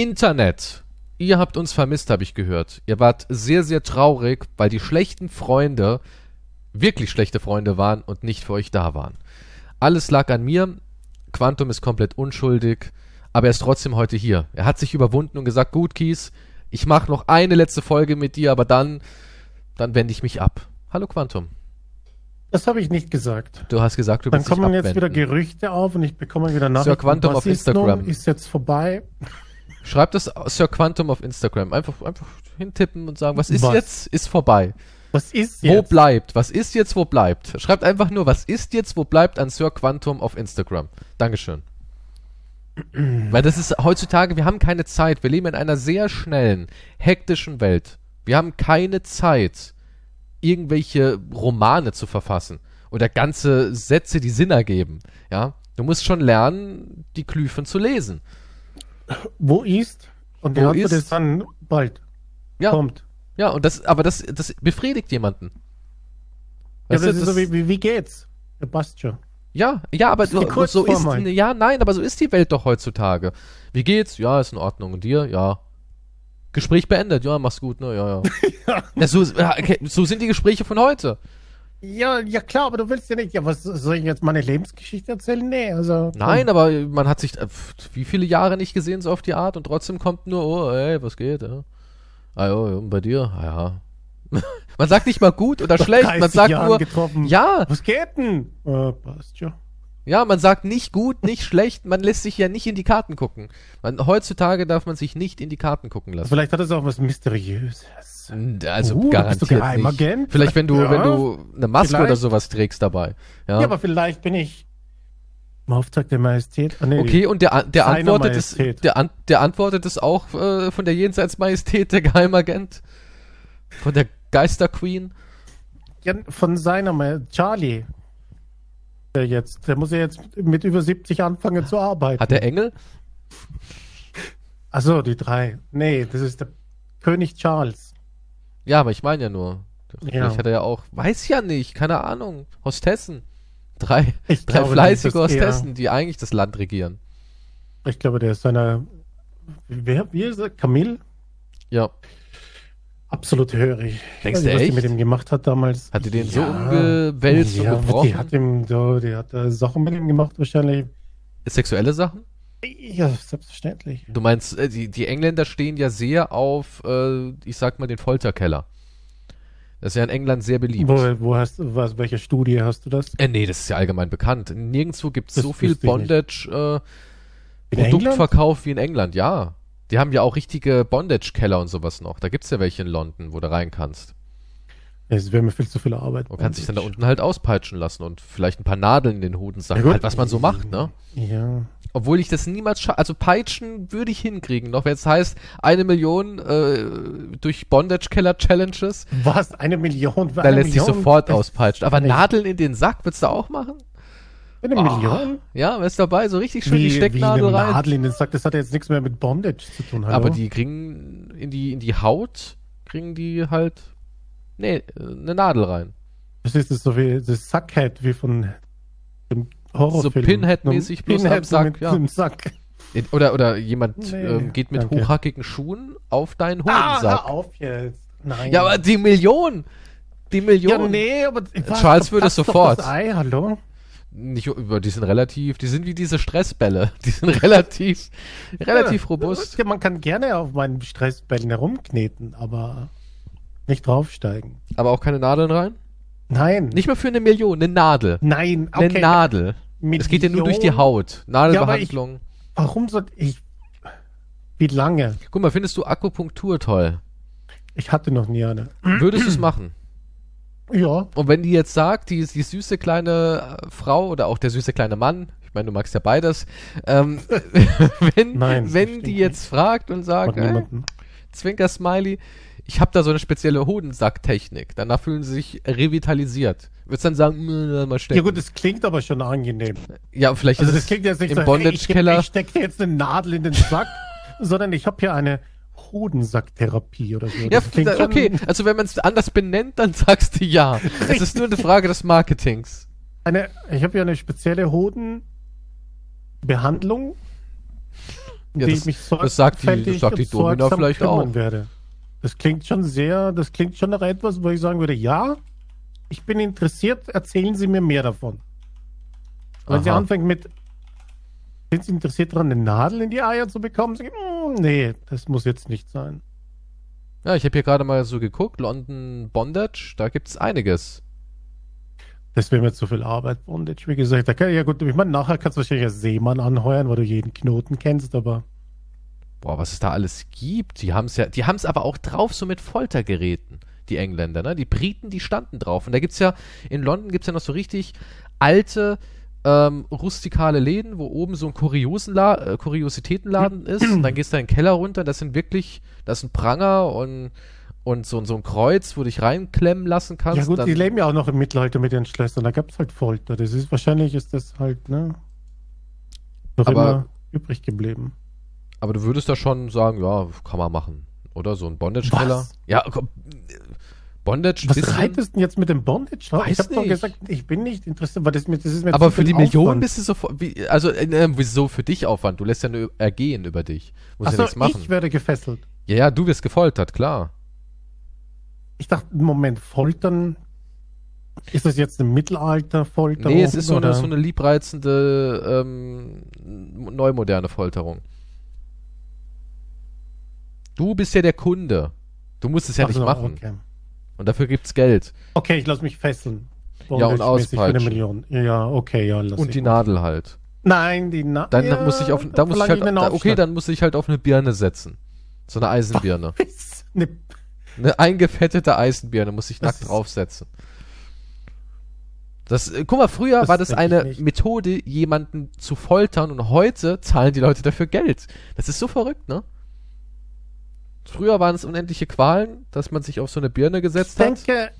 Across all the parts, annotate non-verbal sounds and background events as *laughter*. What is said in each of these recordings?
Internet. Ihr habt uns vermisst, habe ich gehört. Ihr wart sehr, sehr traurig, weil die schlechten Freunde wirklich schlechte Freunde waren und nicht für euch da waren. Alles lag an mir. Quantum ist komplett unschuldig, aber er ist trotzdem heute hier. Er hat sich überwunden und gesagt, gut, Kies, ich mache noch eine letzte Folge mit dir, aber dann, dann wende ich mich ab. Hallo Quantum. Das habe ich nicht gesagt. Du hast gesagt, du Dann willst dich kommen jetzt wieder Gerüchte auf und ich bekomme wieder Nachrichten. Sir Quantum auf Instagram. Ist jetzt vorbei. Schreibt das Sir Quantum auf Instagram. Einfach, einfach hintippen und sagen, was ist Was? jetzt, ist vorbei. Was ist Wo jetzt? bleibt? Was ist jetzt, wo bleibt? Schreibt einfach nur, was ist jetzt, wo bleibt an Sir Quantum auf Instagram. Dankeschön. *clears throat* Weil das ist heutzutage, wir haben keine Zeit. Wir leben in einer sehr schnellen, hektischen Welt. Wir haben keine Zeit, irgendwelche Romane zu verfassen oder ganze Sätze, die Sinn ergeben. Ja, du musst schon lernen, die Glyphen zu lesen. Wo ist? Und die Wo Antwort ist? ist dann bald. Ja, Kommt. ja, und das, aber das, das befriedigt jemanden. Ja, Weißt das du, ist so das- wie, wie, wie geht's? Ja, passt schon. Ja, ja, aber so, so ist halt. ja, nein, aber so ist die Welt doch heutzutage. Wie geht's? Ja, ist in Ordnung. Und dir? Ja. Gespräch beendet. Ja, mach's gut, ne? Ja, ja. *laughs* ja. so, ja, okay, so sind die Gespräche von heute. Ja, ja klar, aber du willst ja nicht. Ja, was soll ich jetzt meine Lebensgeschichte erzählen? Nee, also. Nein, aber man hat sich äh, pf, wie viele Jahre nicht gesehen so auf die Art und trotzdem kommt nur, oh, ey, was geht? Ja. Ah, ja, bei dir? Ah, ja. *laughs* man sagt nicht mal gut oder schlecht, man 30 sagt Jahren nur, getroffen. ja, Was geht denn? Äh, passt schon. Ja, man sagt nicht gut, nicht schlecht, man lässt sich ja nicht in die Karten gucken. Man, heutzutage darf man sich nicht in die Karten gucken lassen. Vielleicht hat es auch was Mysteriöses. Also Uh, bist du garantiert nicht. Geheimagent? Vielleicht wenn du, Ja, wenn du eine Maske vielleicht. oder sowas trägst dabei. Ja. Ja, aber vielleicht bin ich im Auftrag der Majestät. Ah, nee, okay, und der, der antwortet es, Majestät. der, an, der antwortet es auch äh, von der Jenseitsmajestät, der Geheimagent. Von der Geisterqueen. Ja, von seiner Majestät. Charlie. Der jetzt, der muss ja jetzt mit über 70 anfangen zu arbeiten. Hat der Engel? Achso, die drei. Nee, das ist der König Charles. Ja, aber ich meine ja nur. Ja. Vielleicht hat er ja auch, weiß ja nicht, keine Ahnung. Hostessen. Drei, Ich drei glaube, fleißige ist eher- Hostessen, die eigentlich das Land regieren. Ich glaube, der ist seiner. Wer, wie ist er? Camille? Ja. Absolut hörig. Denkst Ich du was die echt? mit ihm gemacht hat damals. Hat die den so Ja. umgewälzt ja, und gebrochen? Die hat ihm so, die hat äh, Sachen mit ihm gemacht wahrscheinlich. Sexuelle Sachen? Ja, selbstverständlich. Du meinst, äh, die, die Engländer stehen ja sehr auf, äh, ich sag mal, den Folterkeller. Das ist ja in England sehr beliebt. Wo, wo hast du, was, welche Studie hast du das? Äh, nee, das ist ja allgemein bekannt. Nirgendwo gibt es so viel wüsste ich nicht. Bondage äh, wie in England, ja. Die haben ja auch richtige Bondage-Keller und sowas noch. Da gibt's ja welche in London, wo du rein kannst. Es wäre mir viel zu viel Arbeit. Du kannst dich dann da unten halt auspeitschen lassen und vielleicht ein paar Nadeln in den Hoden sagen. Ja, halt, was man so macht, ne? Ja. Obwohl ich das niemals scha Also peitschen würde ich hinkriegen. Noch wenn es heißt, eine Million äh, durch Bondage-Keller-Challenges, Was? Eine Million? da lässt sich sofort aus. auspeitschen. Aber Echt? Nadeln in den Sack würdest du auch machen? Eine Ah, Million? Ja, wärst dabei, so richtig schön die Wie, wie Stecknadel eine rein. Nadel in den Sack, das hat ja jetzt nichts mehr mit Bondage zu tun. Hallo? Aber die kriegen in die, in die Haut, kriegen die halt, nee, eine Nadel rein. Das ist so wie das Sackhead wie von dem Horrorfilm. So Pinhead-mäßig, bloß am Pinhead Sack, mit ja. Sack. Oder, oder jemand Nee, ähm, geht mit danke. hochhackigen Schuhen auf deinen Ah, Hodensack. hör auf jetzt. Nein. ja, aber die Million! Die Million! Ja, nee, aber Charles würde es sofort. Das Ei, hallo? Nicht, über- die sind relativ, die sind wie diese Stressbälle. *laughs* Die sind relativ, *laughs* relativ Ja, robust. Ja, man kann gerne auf meinen Stressbällen herumkneten, aber nicht draufsteigen. Aber auch keine Nadeln rein? Nein. Nicht mal für eine Million, eine Nadel. Nein, Eine okay. Nadel. Es geht ja nur durch die Million? Haut. Nadelbehandlung. Warum soll ich. Wie lange? Guck mal, findest du Akupunktur toll? Ich hatte noch nie eine. Würdest du es machen? Ja. Und wenn die jetzt sagt, die, die süße kleine äh, Frau oder auch der süße kleine Mann, ich meine, du magst ja beides, ähm, *laughs* wenn, Nein, wenn die jetzt fragt und sagt, äh, niemanden. Zwinker Smiley, ich habe da so eine spezielle Hodensacktechnik, danach fühlen sie sich revitalisiert. Würdest dann sagen, "Mh, mal stecken. Ja gut, das klingt aber schon angenehm. ja, vielleicht Also ist das es klingt jetzt nicht im so, hey, Bondage-Keller. ich, ich stecke dir jetzt eine Nadel in den Sack, *laughs* sondern ich habe hier eine Hodensacktherapie oder so. Ja, schon- okay, also wenn man es anders benennt, dann *laughs* sagst du ja. Es ist nur eine Frage des Marketings. Eine, ich habe hier eine spezielle Hodenbehandlung Ja, die das- ich mich das sagt die- das sorgfältig sagt die Domina vielleicht auch. Werde. Das klingt schon sehr, das klingt schon nach etwas, wo ich sagen würde, ja, ich bin interessiert, erzählen Sie mir mehr davon. Wenn sie anfängt mit, sind Sie interessiert daran, eine Nadel in die Eier zu bekommen? Ich, "Mm, nee, das muss jetzt nicht sein. Ja, ich habe hier gerade mal so geguckt, London Bondage, da gibt's einiges. Das wäre mir zu viel Arbeit, Bondage. Wie gesagt, da kann, ja gut, ich meine, nachher kannst du wahrscheinlich als Seemann anheuern, weil du jeden Knoten kennst, aber Boah, was es da alles gibt. Die haben's ja, die haben's aber auch drauf so mit Foltergeräten, die Engländer, ne? Die Briten, die standen drauf. Und da gibt's ja, in London gibt's ja noch so richtig alte, ähm, rustikale Läden, wo oben so ein Kuriosenla äh, Kuriositätenladen ist. Und dann gehst du in den Keller runter, das sind wirklich, das ist ein Pranger und, und so, so ein Kreuz, wo du dich reinklemmen lassen kannst. ja gut, die leben ja auch noch im Mittelalter mit ihren Schlössern, da gab es halt Folter. Das ist wahrscheinlich ist das halt, ne? Noch Aber- immer übrig geblieben. Aber du würdest da schon sagen, ja, kann man machen. Oder so ein Bondage-Keller. Ja, komm, Bondage, Was bisschen- reitest du denn jetzt mit dem Bondage? drauf? ich Weiß habe doch gesagt, ich bin nicht interessiert, weil das, mir- das ist mir Aber für die Millionen bist du sofort, wie, also äh, wieso für dich Aufwand? Du lässt ja nur ergehen über dich. Musst ja Achso, nichts machen. ich werde gefesselt. Ja, ja, du wirst gefoltert, klar. Ich dachte, Moment, Foltern. Ist das jetzt eine Mittelalter-Folterung? Nee, es ist so eine, so eine liebreizende, ähm, neumoderne Folterung. Du bist ja der Kunde. Du musst es ja Ach nicht so, machen. Okay. Und dafür gibt's Geld. okay, ich lasse mich fesseln. Ja, und auspeitschen. Million. Ja, okay, ja, lass Und die mal. Nadel halt. Nein, die Nadel. Dann ja, muss ich auf, da muss ich halt, da, okay, dann muss ich halt auf eine Birne setzen. So eine Eisenbirne. *laughs* eine, Eine eingefettete Eisenbirne muss ich nackt draufsetzen. Das, äh, guck mal, früher Das war das eine. Methode, jemanden zu foltern und heute zahlen die Leute dafür Geld. Das ist so verrückt, ne? Früher waren es unendliche Qualen, dass man sich auf so eine Birne ich gesetzt hat. denke,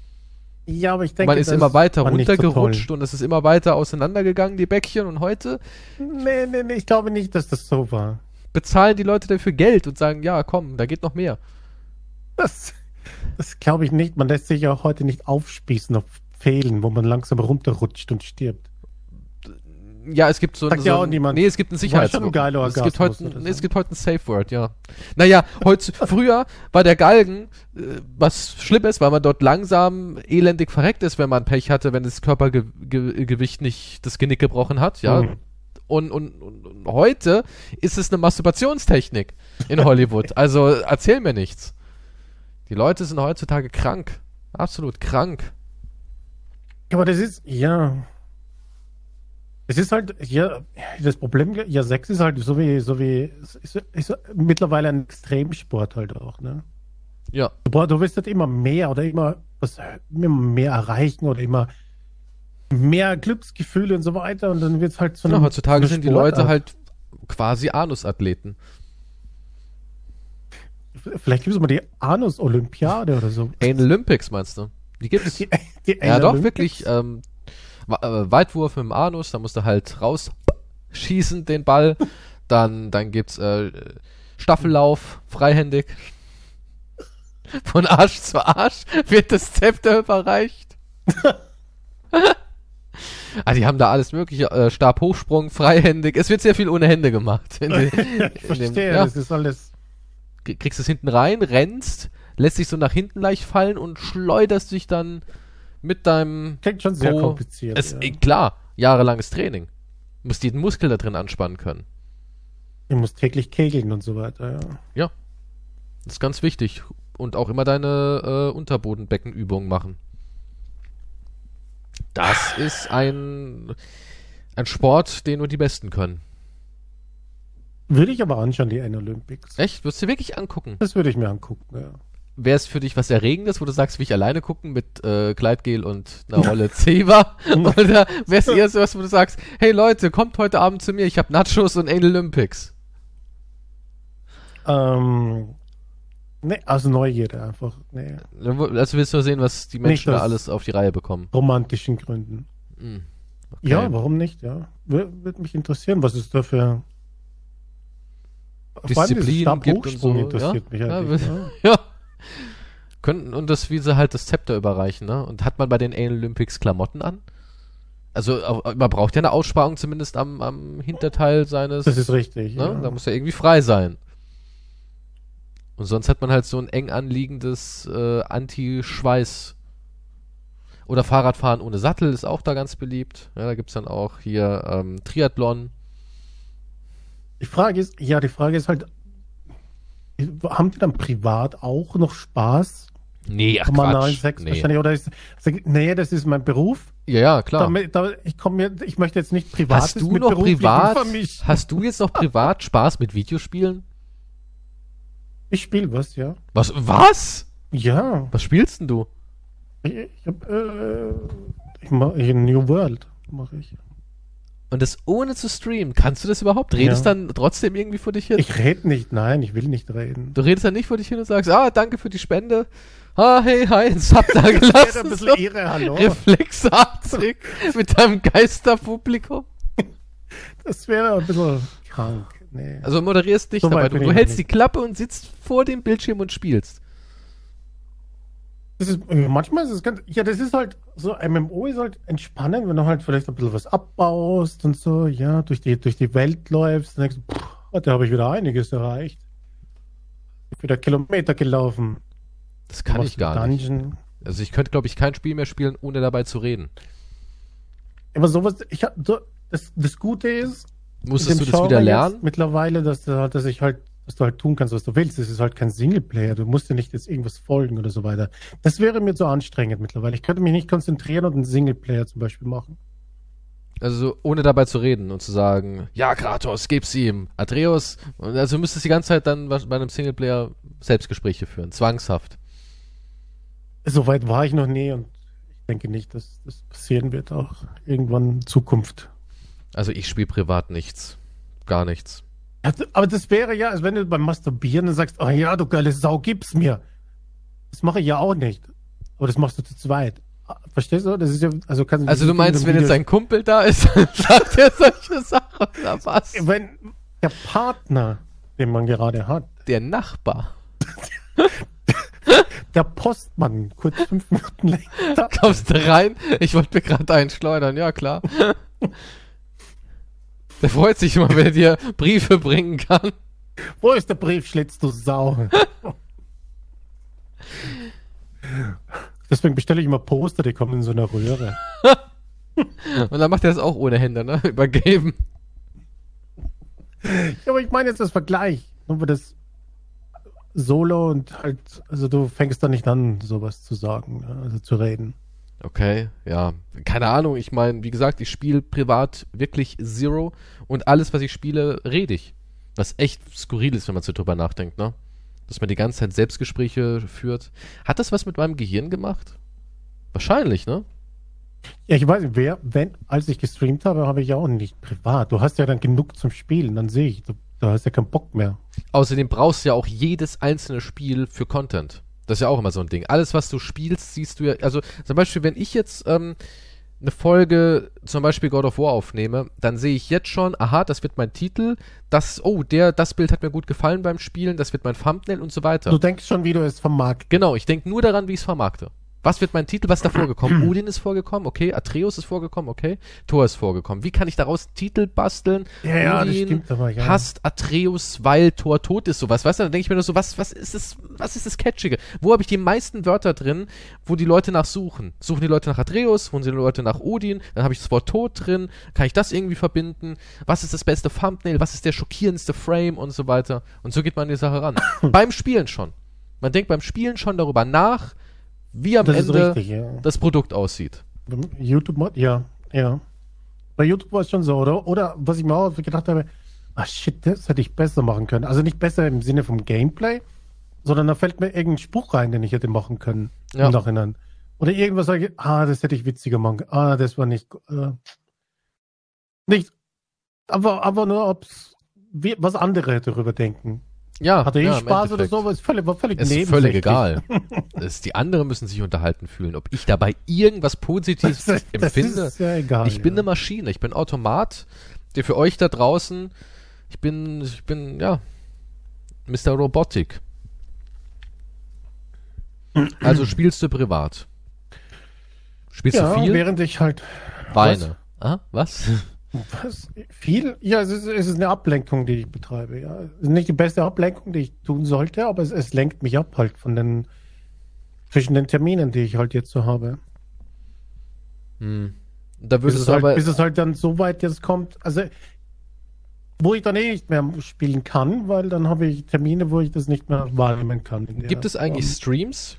ja, aber ich denke, Man ist immer weiter nicht so runtergerutscht und es ist immer weiter auseinandergegangen, die Bäckchen. Und heute. Nee, nee, nee, ich glaube nicht, dass das so war. bezahlen die Leute dafür Geld und sagen, ja, komm, da geht noch mehr. Das, das glaube ich nicht. Man lässt sich ja auch heute nicht aufspießen auf Pfählen, wo man langsam runterrutscht und stirbt. Ja, es gibt so, Sagt so ja auch niemand. Nee, es gibt ein War Sicherheits schon ein geiler es gibt heute, so. es gibt heute ein Safe Word, ja. Naja, heute, früher war der Galgen, äh, was schlimm ist, weil man dort langsam elendig verreckt ist, wenn man Pech hatte, wenn das Körpergewicht nicht das Genick gebrochen hat, ja. Mhm. Und, und, und, und heute ist es eine Masturbationstechnik in Hollywood. also erzähl mir nichts. Die Leute sind heutzutage krank. Absolut krank. Aber das ist, ja. Es ist halt, ja, das Problem, ja, Sex ist halt so wie, so wie, ist, ist, mittlerweile ein Extremsport halt auch, ne? Ja. Boah, du wirst halt immer mehr oder immer, was, immer mehr erreichen oder immer mehr Glücksgefühle und so weiter und dann wird es halt so ja eine- heutzutage sind die Leute halt quasi Anusathleten. Vielleicht gibt es mal die Anus-Olympiade oder so. Anal Olympics meinst du? Die gibt es. Ja, doch, wirklich. Ähm, äh, Weitwurf mit dem Anus, da musst du halt rausschießen den Ball. Dann, dann gibt's äh, Staffellauf, freihändig. Von Arsch zu Arsch wird das Zepter überreicht. *laughs* ah, die haben da alles mögliche, äh, Stabhochsprung, freihändig. Es wird sehr viel ohne Hände gemacht. In den, ich *laughs* in dem, verstehe, ja, das ist alles. krie- kriegst es hinten rein, rennst, lässt dich so nach hinten leicht fallen und schleuderst dich dann mit deinem Klingt schon sehr Po. kompliziert. Es, ja. eh, Klar, jahrelanges Training. Du musst jeden Muskel da drin anspannen können. Ich muss täglich kegeln und so weiter, ja. Das ist ganz wichtig. Und auch immer deine äh, Unterbodenbeckenübungen machen. Das ist ein, ein Sport, den nur die Besten können. Würde ich aber anschauen, die Anal Olympics. Echt? Würdest du dir wirklich angucken? Das würde ich mir angucken, ja. Wäre es für dich was Erregendes, wo du sagst, will ich alleine gucken mit äh, Kleidgel und einer Rolle Zewa? *laughs* *laughs* Oder wäre es eher so was, wo du sagst, hey Leute, kommt heute Abend zu mir, ich habe Nachos und Anal Olympics. Ähm, nee, also Neugierde einfach. Nee, Also willst du sehen, was die Menschen da alles auf die Reihe bekommen. romantischen Gründen. Hm. Ja, warum nicht, ja. Wür- Würde mich interessieren, was ist da für Disziplin gibt und so. Interessiert ja? mich ja, eigentlich. wir- Ja, *laughs* ja. Könnten, und das, wie sie halt das Zepter überreichen, ne? Und hat man bei den Olympics Klamotten an? Also man braucht ja eine Aussparung zumindest am, am Hinterteil seines. Das ist richtig. ne? ja. Da muss ja irgendwie frei sein. Und sonst hat man halt so ein eng anliegendes äh, Anti-Schweiß. Oder Fahrradfahren ohne Sattel ist auch da ganz beliebt. Ja, da gibt's dann auch hier ähm, Triathlon. Die Frage ist, ja, die Frage ist halt, haben die dann privat auch noch Spaß? Nee, ach Quatsch. 9,6 Nee. wahrscheinlich, oder ist, nee, das ist mein Beruf. Ja, ja, klar. Damit, da, ich komme mir, ich möchte jetzt nicht privat Hast du noch privat, hast du jetzt noch privat Spaß mit Videospielen? Ich spiele was, ja. Was? Was? Ja. Was spielst denn du? Ich, ich hab, äh, ich mach ich New World mache ich. Und das ohne zu streamen. Kannst du das überhaupt? Redest Ja. dann trotzdem irgendwie vor dich hin? Ich rede nicht, nein, ich will nicht reden. du redest dann nicht vor dich hin und sagst, ah, danke für die Spende. Ah, hey, hi, *laughs* ein Sub da gelassen. ein so. bisschen Ehre, hallo. Reflexartig *laughs* mit deinem Geisterpublikum. Das wäre ein bisschen krank. Nee. Also moderierst nicht So dabei. Du, du hältst noch die Klappe und sitzt vor dem Bildschirm und spielst. Das ist, manchmal ist es ganz, ja, das ist halt, so MMO ist halt entspannend, wenn du halt vielleicht ein bisschen was abbaust und so, ja, durch die, durch die Welt läufst, dann denkst du, pff, da habe ich wieder einiges erreicht. Ich bin wieder Kilometer gelaufen. Das kann ich gar einen nicht. Dungeon. Also ich könnte, glaube ich, kein Spiel mehr spielen, ohne dabei zu reden. Aber sowas, ich hab, so, das, das Gute ist, Musstest du das wieder Genre lernen? Jetzt mittlerweile, dass du halt, dass ich halt, dass du halt tun kannst, was du willst. Das ist halt kein Singleplayer. Du musst ja nicht jetzt irgendwas folgen oder so weiter. Das wäre mir zu anstrengend mittlerweile. Ich könnte mich nicht konzentrieren und einen Singleplayer zum Beispiel machen. Also ohne dabei zu reden und zu sagen, ja, Kratos, gib's ihm. Atreus, also du müsstest die ganze Zeit dann bei einem Singleplayer Selbstgespräche führen, zwangshaft. So weit war ich noch nie und ich denke nicht, dass das passieren wird auch irgendwann in Zukunft. Also ich spiele privat nichts. Gar nichts. Ja, Aber das wäre ja, als wenn du beim Masturbieren dann sagst, oh ja, du geile Sau, gib's mir. Das mache ich ja auch nicht. Aber das machst du zu zweit. Ah, Verstehst du? Das ist ja, also kannst Also du meinst, wenn jetzt ein Kumpel da ist, *laughs* dann sagt er solche Sachen oder was? wenn der Partner, den man gerade hat, Der Nachbar. *laughs* der Postmann, kurz fünf Minuten *laughs* länger, Kommst du rein? Ich wollte mir gerade einen schleudern, ja klar. Der freut sich immer, wenn er dir Briefe bringen kann. wo ist der Briefschlitz, du Sau? Deswegen bestelle ich immer Poster, die kommen in so einer Röhre. *laughs* Und dann macht er das auch ohne Hände, ne? Übergeben. Ja, aber ich meine jetzt das Vergleich. Nur das Solo und halt, also du fängst da nicht an, sowas zu sagen, ne? also zu reden. Okay, ja. Keine Ahnung, ich meine, wie gesagt, ich spiele privat wirklich Zero und alles, was ich spiele, rede ich. Was echt skurril ist, wenn man so drüber nachdenkt, ne? Dass man die ganze Zeit Selbstgespräche führt. Hat das was mit meinem Gehirn gemacht? Wahrscheinlich, ne? Ja, ich weiß nicht, wer, wenn, als ich gestreamt habe, habe ich ja auch nicht privat. Du hast ja dann genug zum Spielen, dann sehe ich, du, du hast ja keinen Bock mehr. Außerdem brauchst du ja auch jedes einzelne Spiel für Content. Das ist ja auch immer so ein Ding. Alles, was du spielst, siehst du ja. Also zum Beispiel, wenn ich jetzt ähm, eine Folge, zum Beispiel God of War aufnehme, dann sehe ich jetzt schon, aha, das wird mein Titel, das, oh, der, das Bild hat mir gut gefallen beim Spielen, das wird mein Thumbnail und so weiter. Du denkst schon, wie du es vermarktest. Genau, ich denke nur daran, wie ich es vermarkte. Was wird mein Titel? Was ist da vorgekommen? *clears throat* Odin ist vorgekommen, okay. Atreus ist vorgekommen, okay. Thor ist vorgekommen. Wie kann ich daraus Titel basteln? Ja, ja, das Odin stimmt aber, ja. hasst Atreus, weil Thor tot ist, sowas. Weißt du, dann denke ich mir nur so, was, was ist das, was ist das Catchige? Wo habe ich die meisten Wörter drin, wo die Leute nach suchen? Suchen die Leute nach Atreus, suchen die Leute nach Odin, dann habe ich das Wort Tod drin, kann ich das irgendwie verbinden? Was ist das beste Thumbnail? Was ist der schockierendste Frame und so weiter? Und so geht man an die Sache ran. *clears throat* beim Spielen schon. Man denkt beim Spielen schon darüber nach, wie am Das Ende richtig, ja. das Produkt aussieht. YouTube, ja, ja. Bei YouTube war es schon so, oder? Oder was ich mir auch gedacht habe, ah shit, das hätte ich besser machen können. Also nicht besser im Sinne vom Gameplay, sondern da fällt mir irgendein Spruch rein, den ich hätte machen können Ja. im Nachhinein. Oder irgendwas sage ich, ah, das hätte ich witziger machen können. Ah, das war nicht, äh, nicht, aber, aber nur, ob's, wie, was andere darüber denken. Ja, Hatte ich ja, Spaß oder so, es völlig, war völlig ist völlig egal. *laughs* es, die anderen müssen sich unterhalten fühlen. Ob ich dabei irgendwas Positives *laughs* Das, das empfinde. ist ja egal. ich bin ja. eine Maschine, ich bin Automat, der für euch da draußen, ich bin, ich bin, ja, Mr. Robotik. Also spielst du privat? Spielst ja, du viel? während ich halt Weine. Ah, was? Was? Viel? Ja, es ist, es ist eine Ablenkung, die ich betreibe. Ja. Es ist nicht die beste Ablenkung, die ich tun sollte, aber es, es lenkt mich ab halt von den zwischen den Terminen, die ich halt jetzt so habe. Hm. Da Bis es, halt, aber. bis es halt dann so weit jetzt kommt, also wo ich dann eh nicht mehr spielen kann, weil dann habe ich Termine, wo ich das nicht mehr wahrnehmen kann. Gibt es eigentlich Form. Streams,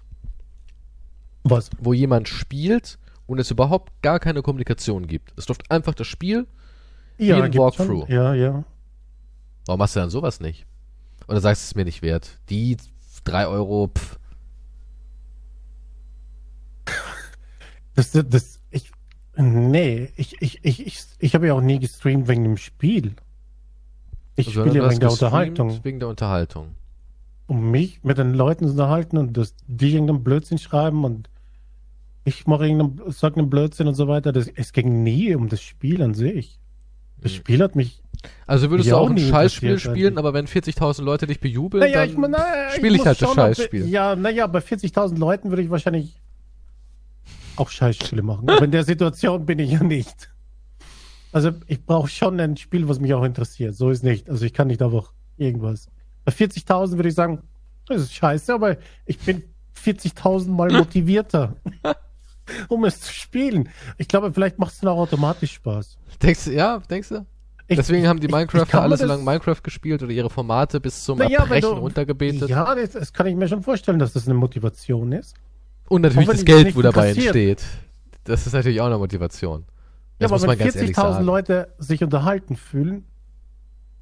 was? wo jemand spielt und es überhaupt gar keine Kommunikation gibt? Es läuft einfach das Spiel. Ja, ein gibt's Walkthrough. schon. Ja, ja. Warum machst du dann sowas nicht? Oder sagst du es mir nicht wert? Die drei Euro, pff. Das, das, das ich, nee, ich, ich, ich, ich, ich habe ja auch nie gestreamt wegen dem Spiel. Ich Also, spiele ja wegen der Unterhaltung. Wegen der Unterhaltung. Um mich mit den Leuten zu unterhalten und dass die irgendeinen Blödsinn schreiben und ich mache irgendeinen, sag einen Blödsinn und so weiter. Das, es ging nie um das Spiel an sich. Das. Spiel hat mich. Also würdest du auch auch ein Scheißspiel interessiert spielen, aber wenn 40.000 Leute dich bejubeln, Naja, dann ich, mein, naja, spiele ich muss halt das ob- Scheißspiel. Ja, naja, bei 40.000 Leuten würde ich wahrscheinlich auch Scheißspiele machen. Aber in der Situation bin ich ja nicht. Also ich brauche schon ein Spiel, was mich auch interessiert. So ist nicht. Also ich kann nicht einfach irgendwas. Bei 40.000 würde ich sagen, das ist scheiße, aber ich bin 40.000 mal *laughs* motivierter, *laughs* um es zu spielen. Ich glaube, vielleicht macht es dann auch automatisch Spaß. Denkst du, ja, denkst du? Ich, Deswegen haben die Minecrafter mir alle so lange Minecraft gespielt oder ihre Formate bis zum wenn Erbrechen du- runtergebetet. Ja, das, das kann ich mir schon vorstellen, dass das eine Motivation ist. Und natürlich das Geld, wo dabei entsteht. Das ist natürlich auch eine Motivation. Das ja, aber wenn ganz ehrlich 40.000 sagen. Leute sich unterhalten fühlen,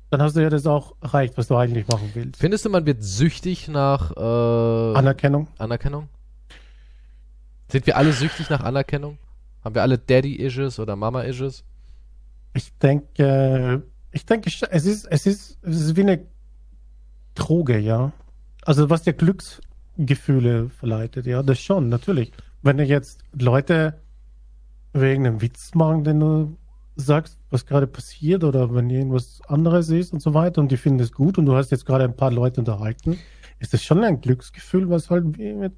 dann hast du ja das auch erreicht, was du eigentlich machen willst. Findest du, man wird süchtig nach äh, Anerkennung. Anerkennung? Sind wir alle süchtig nach Anerkennung? Haben wir alle Daddy-Issues oder Mama-Issues? Ich denke, ich denke, es ist, es ist, es ist wie eine Droge, ja. Also was dir Glücksgefühle verleitet, ja, das schon, natürlich. Wenn du jetzt Leute wegen einem Witz machen, den du sagst, was gerade passiert oder wenn irgendwas anderes ist und so weiter und die finden es gut und du hast jetzt gerade ein paar Leute unterhalten, ist das schon ein Glücksgefühl, was halt wie mit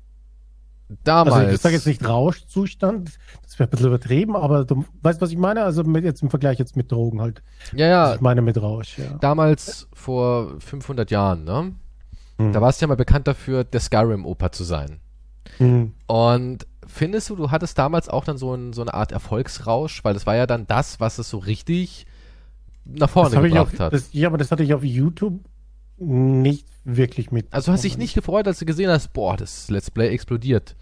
Damals. Also ich sage jetzt nicht Rauschzustand, das wäre ein bisschen übertrieben, aber du weißt, was ich meine? Also mit, jetzt im Vergleich jetzt mit Drogen halt. ja, ja, ich meine mit Rausch, ja. damals vor 500 Jahren, ne? Hm. Da warst du ja mal bekannt dafür, der Skyrim-Oper zu sein. Hm. Und findest du, du hattest damals auch dann so, ein, so eine Art Erfolgsrausch, weil das war ja dann das, was es so richtig nach vorne Das gebracht auf, hat. das, ja, aber das hatte ich auf YouTube nicht wirklich mit. also hast dich nicht gefreut, als du gesehen hast, boah, das Let's Play explodiert.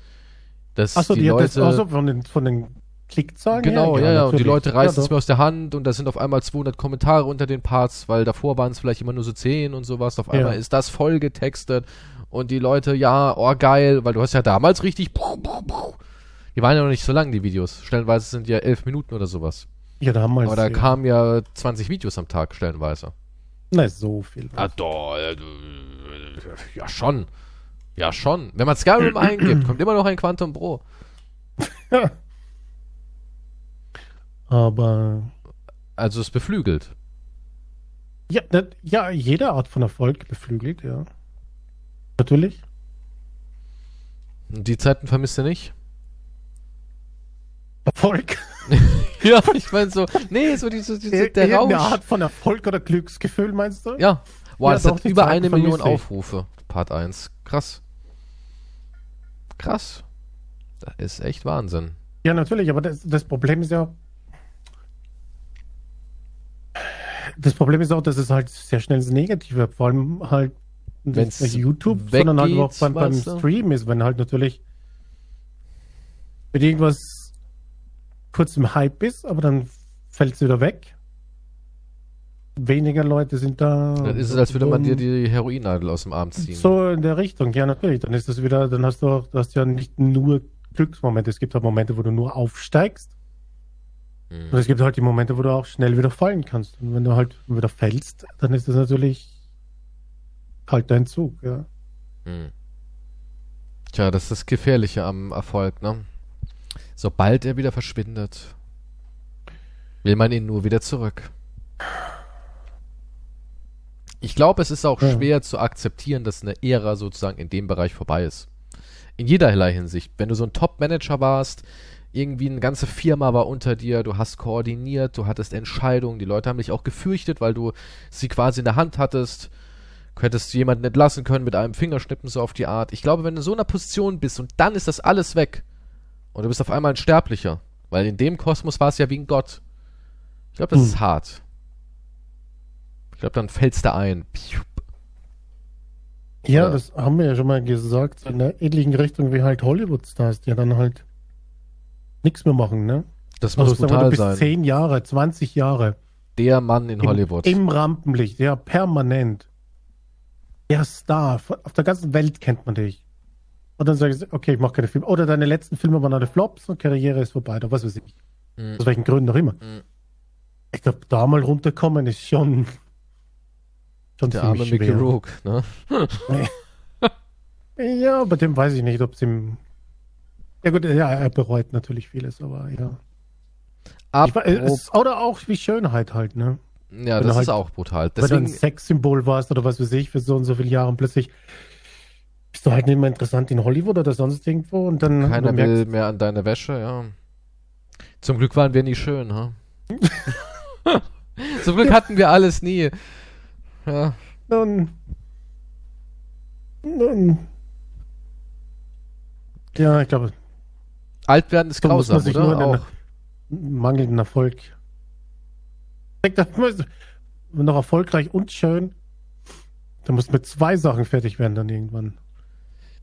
Dass Achso, die, die, Leute, das, also von den, von den Klickzahlen genau, her? ja, ja, und die natürlich. Leute reißen ja, es mir aus der Hand und da sind auf einmal 200 Kommentare unter den Parts, weil davor waren es vielleicht immer nur so 10 und sowas. Auf einmal Ja. ist das voll getextet und die Leute, ja, oh geil, weil du hast ja damals richtig, die waren ja noch nicht so lang, die Videos. Stellenweise sind ja 11 Minuten oder sowas. Ja, damals. Aber da ja. kamen ja 20 Videos am Tag, stellenweise. Na, so viel. Ah, doch, ja schon. Ja schon. Wenn man Skyrim *clears throat* eingibt, kommt immer noch ein Quantum Pro. Aber Also es beflügelt. ja, das, ja, jede Art von Erfolg beflügelt, ja. Natürlich. Die Zeiten vermisst du nicht? Erfolg. *laughs* Ja, ich meine so, nee, so diese, diese, der Rausch. Art von Erfolg oder Glücksgefühl, meinst du? Ja. Boah, Ja, das hat über eine Million. Aufrufe, Part 1. Krass. Krass. Das ist echt Wahnsinn. Ja, natürlich, aber das, das Problem ist ja. Das Problem ist auch, dass es halt sehr schnell ins Negative wird. Vor allem halt nicht Wenn's bei YouTube, sondern halt weggeht, auch beim, beim? Stream ist, wenn halt natürlich wenn irgendwas kurz im Hype ist, aber dann fällt es wieder weg. Weniger Leute sind da. Dann ist es, als würde man dir die Heroinnadel aus dem Arm ziehen. So in der Richtung, ja, natürlich. Dann ist das wieder, dann hast du auch, du hast ja nicht nur Glücksmomente. Es gibt auch Momente, wo du nur aufsteigst. Hm. Und es gibt halt die Momente, wo du auch schnell wieder fallen kannst. Und wenn du halt wieder fällst, dann ist das natürlich halt dein Zug, ja. Hm. Tja, das ist das Gefährliche am Erfolg, ne? Sobald er wieder verschwindet, will man ihn nur wieder zurück. Ich glaube, es ist auch Ja. schwer zu akzeptieren, dass eine Ära sozusagen in dem Bereich vorbei ist. In jederlei Hinsicht. Wenn du so ein Top-Manager warst, irgendwie eine ganze Firma war unter dir, du hast koordiniert, du hattest Entscheidungen, die Leute haben dich auch gefürchtet, weil du sie quasi in der Hand hattest. Du hättest jemanden entlassen können mit einem Fingerschnippen so auf die Art. Ich glaube, wenn du in so einer Position bist und dann ist das alles weg und du bist auf einmal ein Sterblicher, weil in dem Kosmos war es ja wie ein Gott. Ich glaube, das Hm. ist hart. Ich glaube, dann fällst du ein. Ja, Oder- das haben wir ja schon mal gesagt, in einer ähnlichen Richtung wie halt Hollywood-Stars, die dann halt nichts mehr machen, ne? Das muss Also wir, brutal du sein. 10 Jahre, 20 Jahre Der Mann in im, Hollywood. im Rampenlicht, ja, permanent. Der Star, auf der ganzen Welt kennt man dich. Und dann sagst du, okay, ich mache keine Filme. Oder deine letzten Filme waren alle Flops und Karriere ist vorbei, oder was weiß ich. Mhm. Aus welchen Gründen auch immer. Mhm. Ich glaube, da mal runterkommen ist schon, schon Der arme ziemlich Mickey schwer. Rourke, ne? *laughs* Ja, bei dem weiß ich nicht, ob es ihm. Ja gut, ja, er bereut natürlich vieles, aber ja. Apro- es, oder auch wie Schönheit halt, ne? ja, wenn das du ist halt- auch brutal. Wenn du ein Deswegen, Sexsymbol warst oder was weiß ich, für so und so viele Jahre und plötzlich bist du halt nicht mehr interessant in Hollywood oder sonst irgendwo und dann keiner merkst, will mehr an deine Wäsche, ja. Zum Glück waren wir nie schön, ha? *laughs* Zum Glück hatten wir alles nie. Ja, dann, dann, ja, ich glaube, alt werden ist So muss man grausam, sich oder? mangelnden Erfolg. Da noch erfolgreich und schön, dann muss mit zwei Sachen fertig werden dann irgendwann.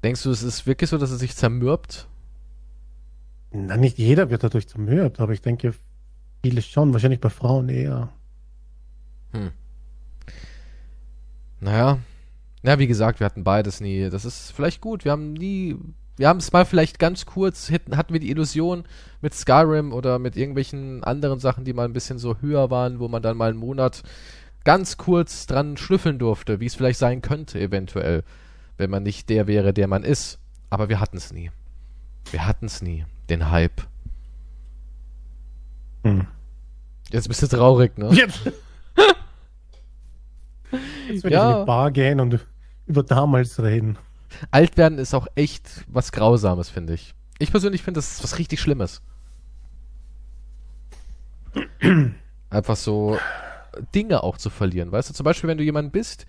Denkst du, es ist wirklich so, dass es sich zermürbt? Na, nicht jeder wird dadurch zermürbt, aber ich denke, viele schon, wahrscheinlich bei Frauen eher. Naja. Ja, wie gesagt, wir hatten beides nie. Das ist vielleicht gut. Wir haben nie. Wir haben es mal vielleicht ganz kurz, hatten wir die Illusion mit Skyrim oder mit irgendwelchen anderen Sachen, die mal ein bisschen so höher waren, wo man dann mal einen Monat ganz kurz dran schnüffeln durfte, wie es vielleicht sein könnte, eventuell, wenn man nicht der wäre, der man ist. Aber wir hatten es nie. Wir hatten es nie. Den Hype. Hm. Jetzt bist du traurig, ne? Jetzt, Jetzt will Ja. ich in die Bar gehen und über damals reden. alt werden ist auch echt was Grausames, finde ich. Ich persönlich finde, das ist was richtig Schlimmes. Einfach so Dinge auch zu verlieren. Weißt du, zum Beispiel, wenn du jemand bist,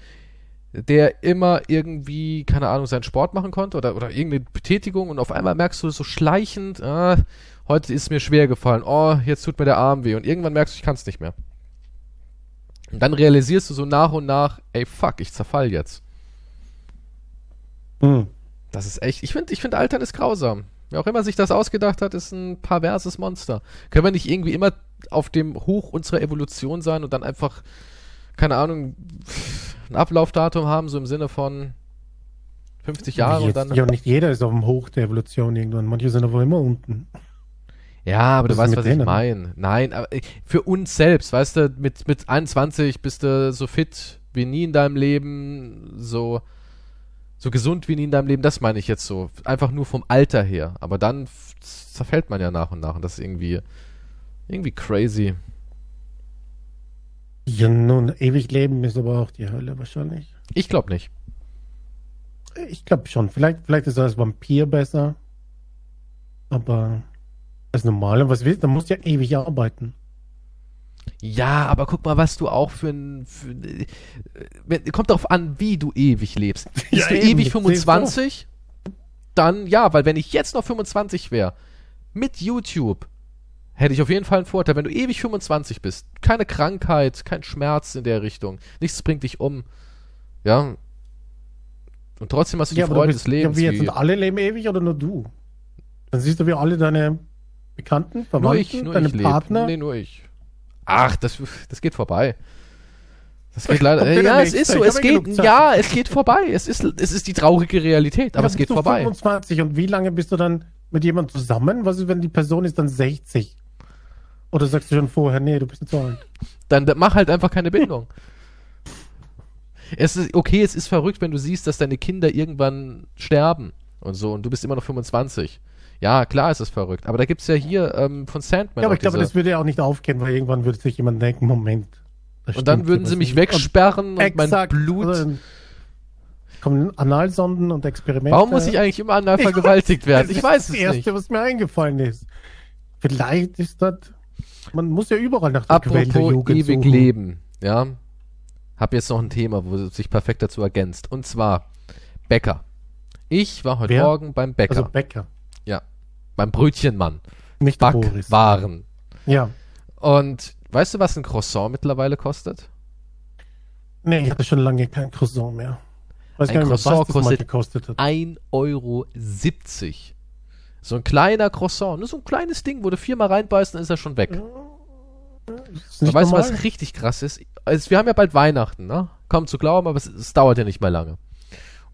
der immer irgendwie, keine Ahnung, seinen Sport machen konnte oder, oder irgendeine Betätigung und auf einmal merkst du so schleichend, ah, heute ist mir schwer gefallen, oh, jetzt tut mir der Arm weh und irgendwann merkst du, ich kann es nicht mehr. Und dann realisierst du so nach und nach, ey, fuck, ich zerfall jetzt. Hm. Das ist echt. Ich finde, ich finde, Altern ist grausam. Wer auch immer sich das ausgedacht hat, ist ein perverses Monster. Können wir nicht irgendwie immer auf dem Hoch unserer Evolution sein und dann einfach, keine Ahnung, ein Ablaufdatum haben, so im Sinne von 50 Jahre und Jetzt, dann. ja, nicht jeder ist auf dem Hoch der Evolution irgendwann. Manche sind aber immer unten. Ja, aber du Was ist weißt, was ich denen? meine. Nein, aber äh, für uns selbst, weißt du, mit, mit 21 bist du so fit wie nie in deinem Leben, so, so gesund wie nie in deinem Leben, das meine ich jetzt so. Einfach nur vom Alter her. Aber dann zerfällt man ja nach und nach und das ist irgendwie, irgendwie crazy. Ja, nun, ewig leben ist aber auch die Hölle wahrscheinlich. Ich glaube nicht. Ich glaube schon. Vielleicht, vielleicht ist er als Vampir besser. Aber als Normale, was willst du? Da musst du ja ewig arbeiten. Ja, aber guck mal, was du auch für ein. Für, äh, wenn- kommt darauf an, wie du ewig lebst. *laughs* Bist Ja, du eben, ewig das sehe ich 25? Dann ja, weil wenn ich jetzt noch 25 wäre, mit YouTube, hätte ich auf jeden Fall einen Vorteil. Wenn du ewig 25 bist, keine Krankheit, kein Schmerz in der Richtung, nichts bringt dich um. Ja. Und trotzdem hast du die aber du Freude bist- des Lebens. Ja, wie jetzt alle leben ewig oder nur du? Dann siehst du, wie alle deine Bekannten, nur Verwandten, ich, nur deine ich. Partner. Nee, nur ich. Ach, das, das geht vorbei. Das geht *laughs* leider. Ja, es ist so. Es geht. Ja, es geht vorbei. Es ist, es ist die traurige Realität, aber Ja, es geht bist du vorbei. 25 und wie lange bist du dann mit jemandem zusammen? Was ist, wenn die Person ist dann 60? Oder sagst du schon vorher, nee, du bist so alt? Dann mach halt einfach keine Bindung. Es ist okay, es ist verrückt, wenn du siehst, dass deine Kinder irgendwann sterben und so und du bist immer noch 25. Ja, klar ist es verrückt. Aber da gibt's ja hier ähm, von Sandman. Ja, aber ich glaube, das würde ja auch nicht aufgehen, weil irgendwann würde sich jemand denken, Moment. das und dann würden sie mich nicht. wegsperren und, Und mein Blut. also, kommen Analsonden und Experimente. Warum muss ich eigentlich immer anal *laughs* vergewaltigt werden? Ich weiß es Das Erste, nicht. was mir eingefallen ist. vielleicht ist das. Man muss ja überall nach der Quelle Apropos Jugend ewig suchen. leben, ja. Hab jetzt noch ein Thema, wo es sich perfekt dazu ergänzt. Und zwar Bäcker. Ich war heute Wer? Morgen beim Bäcker. Also Bäcker. Beim Brötchenmann. nicht. Backwaren. Ja. Und weißt du, was ein Croissant mittlerweile kostet? Nee, ich hatte schon lange kein Croissant mehr. Weiß Ein nicht Croissant kostet gekostet hat. 1,70 Euro. So ein kleiner Croissant, nur so ein kleines Ding, wo du viermal reinbeißt, dann ist er schon weg. Nicht weißt du, was richtig krass ist? Also, wir haben ja bald Weihnachten, ne? Kaum zu glauben, aber es, es dauert ja nicht mehr lange.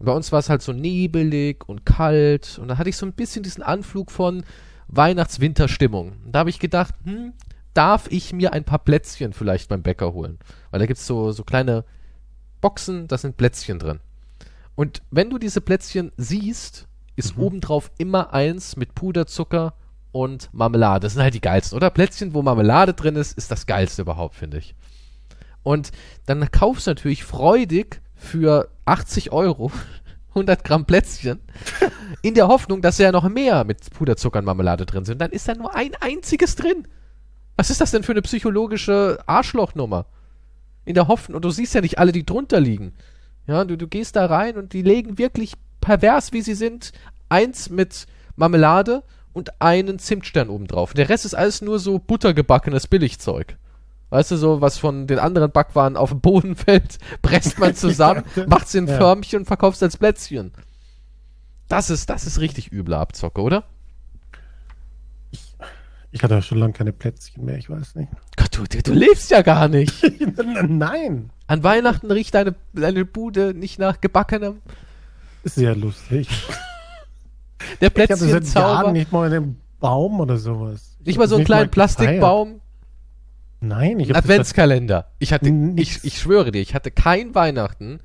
Und bei uns war es halt so nebelig und kalt und da hatte ich so ein bisschen diesen Anflug von Weihnachts-Winterstimmung. Und Da habe ich gedacht, hm, darf ich mir ein paar Plätzchen vielleicht beim Bäcker holen? Weil da gibt's so, so kleine Boxen, da sind Plätzchen drin. Und wenn du diese Plätzchen siehst, ist obendrauf immer eins mit Puderzucker und Marmelade. Das sind halt die geilsten, oder? Plätzchen, wo Marmelade drin ist, ist das geilste überhaupt, finde ich. Und dann kaufst du natürlich freudig für 80 Euro *laughs* 100 Gramm Plätzchen *laughs* in der Hoffnung, dass ja noch mehr mit Puderzucker und Marmelade drin sind. Dann ist da nur ein einziges drin. Was ist das denn für eine psychologische Arschlochnummer? In der Hoffnung, und du siehst ja nicht alle, die drunter liegen. Ja, du, du gehst da rein und die legen wirklich pervers, wie sie sind, eins mit Marmelade und einen Zimtstern obendrauf. Der Rest ist alles nur so buttergebackenes Billigzeug. Weißt du, so was von den anderen Backwaren auf den Boden *laughs* fällt, presst man zusammen, *laughs* macht's in Ja. Förmchen und verkaufst als Plätzchen. Das ist, das ist richtig üble Abzocke, oder? Ich hatte schon lange keine Plätzchen mehr, ich weiß nicht. Gott, du, du, du lebst ja gar nicht. *laughs* Nein. An Weihnachten riecht deine, deine Bude nicht nach gebackenem. Sehr lustig. Der Ich hatte seit Jahren Plätzchenzauber. nicht mal einen Baum oder sowas. Ich Nicht mal so einen kleinen. Plastikbaum. Nein, ich habe Adventskalender. Ich hatte, ich, ich schwöre dir, ich hatte kein Weihnachten,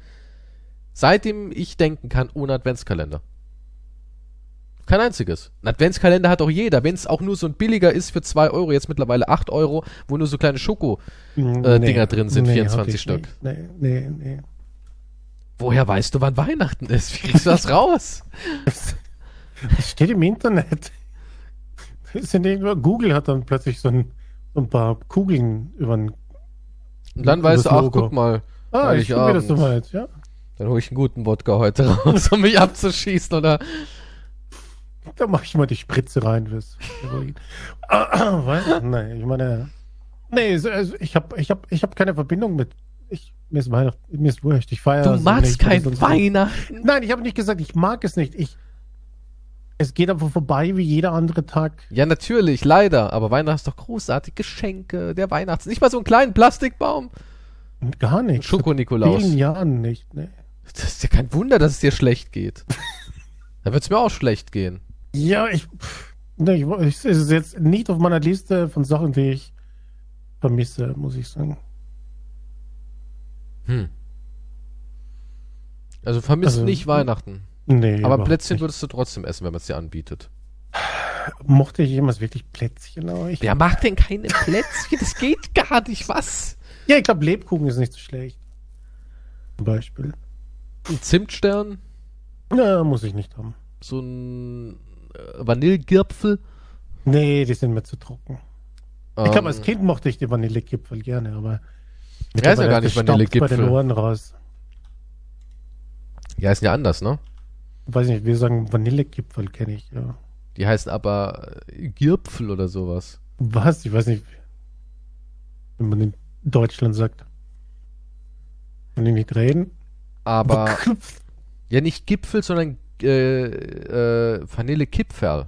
seitdem ich denken kann, ohne Adventskalender. Kein einziges. Ein Adventskalender hat auch jeder, wenn es auch nur so ein billiger ist für 2 Euro, jetzt mittlerweile 8 Euro, wo nur so kleine Schoko. äh, Dinger drin sind, 24 hatte ich Stück. nicht. Nee, nee, nee. Woher weißt du, wann Weihnachten ist? Wie kriegst du das raus? *laughs* Das steht im Internet. Das sind irgendwo, Google hat dann plötzlich so ein, ein paar Kugeln über den. Und dann weißt du, ach, guck mal, Ah, ich bin das soweit, ja. dann hole ich einen guten Wodka heute raus, um mich abzuschießen, oder? Da mache ich mal die Spritze rein fürs? *laughs* Nein, ich meine. Nee, so- also ich habe ich hab, ich hab keine Verbindung mit. Ich, mir, ist Weihnachten, mir ist wurscht. Ich feiere. Du also magst kein Weihnachten. Nein, ich habe nicht gesagt, ich mag es nicht. Ich, es geht einfach vorbei wie jeder andere Tag. Ja, natürlich, leider. Aber Weihnachten ist doch großartig. Geschenke, der Weihnachts... Nicht mal so einen kleinen Plastikbaum. Gar nicht. Schoko-Nikolaus. vielen Jahren nicht. Nee. Das ist ja kein Wunder, dass es dir schlecht geht. *laughs* da wird es mir auch schlecht gehen. Ja, ich. Nee, ich, ich, es ist jetzt nicht auf meiner Liste von Sachen, die ich vermisse, muss ich sagen. Hm. Also vermisst Also- nicht Weihnachten. Nee. Aber Plätzchen nicht. würdest du trotzdem essen, wenn man es dir anbietet. Mochte ich jemals wirklich Plätzchen? Aber ich, Wer macht denn keine Plätzchen? Das geht *laughs* gar nicht. Was? ja, ich glaube, Lebkuchen ist nicht so schlecht. Zum Beispiel. Ein Zimtstern? Ja, muss ich nicht haben. So ein äh, Vanillegipfel? Nee, die sind mir zu trocken. Ich glaube, als Ähm, Kind mochte ich die Vanillegipfel gerne, aber. Der ist ja gar nicht staubt bei den Vanillegipfel. Ohren raus. Die heißen ja anders, ne? Weiß nicht, wir sagen Vanillegipfel, kenne ich, ja. Die heißen aber äh, Gipfel oder sowas. Was? Ich weiß nicht, wenn man in Deutschland sagt. Kann ich nicht reden? Aber *laughs* ja nicht Gipfel, sondern äh, äh, Vanillekipferl.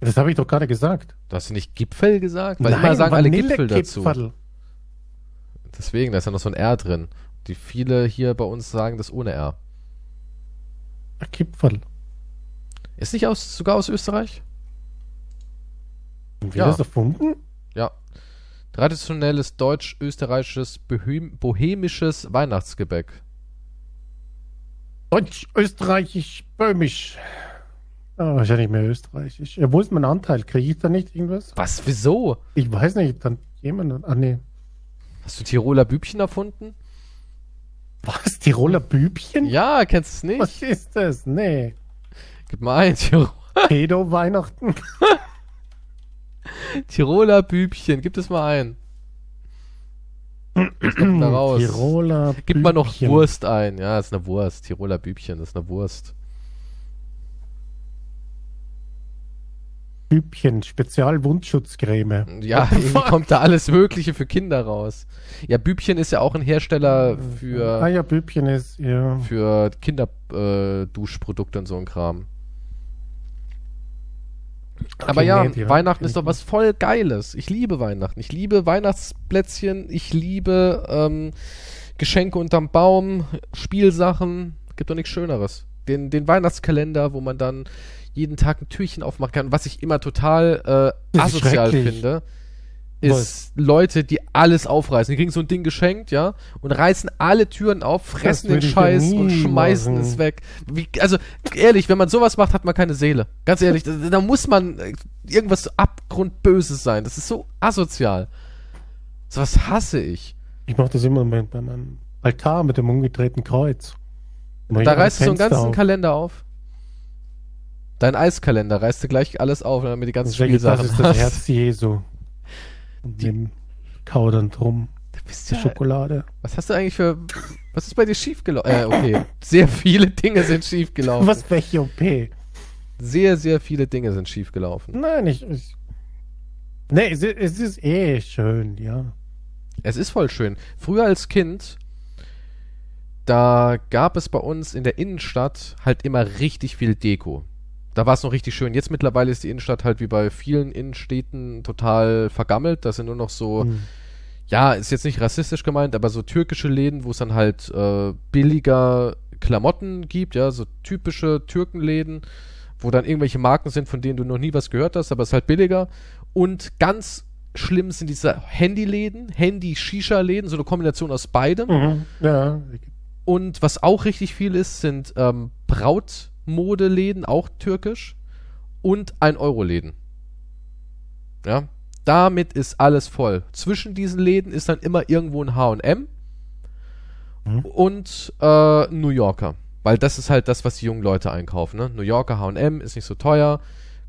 Das habe ich doch gerade gesagt. Du hast nicht Gipfel gesagt? Weil immer sagen alle Gipfel dazu. Deswegen, da ist ja noch so ein R drin. Die viele hier bei uns sagen das ohne R. Kipferl. Ist nicht aus, sogar aus Österreich? Wer Ja. das erfunden? Ja. Traditionelles deutsch-österreichisches bohem bohemisches Weihnachtsgebäck. Deutsch, Österreichisch, Böhmisch. Ah, wahrscheinlich mehr Österreichisch. Ja, wo ist mein Anteil? Kriege ich da nicht irgendwas? Was, wieso? Ich weiß nicht, dann jemand. Ah, nee. Hast du Tiroler Bübchen erfunden? Was? Tiroler Bübchen? Ja, kennst du es nicht? Was ist das? Nee. Gib mal ein, Tirol. *laughs* Pedo-Weihnachten? Tiroler Bübchen, gib es mal ein. Was kommt da *clears throat* raus? Tiroler Gib mal noch Bübchen. Wurst ein. Ja, ist eine Wurst. Tiroler Bübchen, das ist eine Wurst. Bübchen, Spezialwundschutzcreme. Ja, irgendwie kommt da alles Mögliche für Kinder raus. Ja, Bübchen ist ja auch ein Hersteller Ah für, ja, Bübchen ist, ja. für Kinderduschprodukte äh, und so ein Kram. Aber Okay, ja, nee, Weihnachten ist doch was voll Geiles. Ich liebe Weihnachten. Ich liebe Weihnachtsplätzchen. Ich liebe ähm, Geschenke unterm Baum, Spielsachen. Gibt doch nichts Schöneres. Den, den Weihnachtskalender, wo man dann jeden Tag ein Türchen aufmachen kann. Was ich immer total äh, asozial finde, ist Leute, die alles aufreißen. Die kriegen so ein Ding geschenkt, ja, und reißen alle Türen auf, fressen den Scheiß und schmeißen machen. es weg. Wie, also, ehrlich, wenn man sowas macht, hat man keine Seele. Ganz ehrlich, da, da muss man äh, irgendwas so abgrundböses sein. Das ist so asozial. Sowas hasse ich. Ich mache das immer bei, bei meinem Altar mit dem umgedrehten Kreuz. Da reißt du so einen ganzen auf. Kalender auf. Dein Eiskalender reißt du gleich alles auf, damit die ganzen ist, das Spielsachen ist das. Herz Jesu. Und dem kaudern drum. Du bist ja, Schokolade. was hast du eigentlich für. Was ist bei dir schiefgelaufen? Äh, okay. Sehr viele Dinge sind schiefgelaufen. Was welche OP? Sehr, sehr viele Dinge sind schiefgelaufen. Nein, ich. ich nee, es, ist- es ist eh schön, ja. Es ist voll schön. Früher als Kind, da gab es bei uns in der Innenstadt halt immer richtig viel Deko. Da war es noch richtig schön. Jetzt mittlerweile ist die Innenstadt halt wie bei vielen Innenstädten total vergammelt. Das sind nur noch so, Hm. ja, ist jetzt nicht rassistisch gemeint, aber so türkische Läden, wo es dann halt äh, billiger Klamotten gibt, ja, so typische Türkenläden, wo dann irgendwelche Marken sind, von denen du noch nie was gehört hast, aber es ist halt billiger. Und ganz schlimm sind diese Handyläden, Handy-Shisha-Läden, so eine Kombination aus beidem. Mhm. Ja. Und was auch richtig viel ist, sind ähm, Brautmodeläden, auch türkisch, und 1-Euro-Läden. Ja, damit ist alles voll. Zwischen diesen Läden ist dann immer irgendwo ein H&M Mhm. und äh, ein New Yorker. Weil das ist halt das, was die jungen Leute einkaufen. Ne? New Yorker H&M ist nicht so teuer,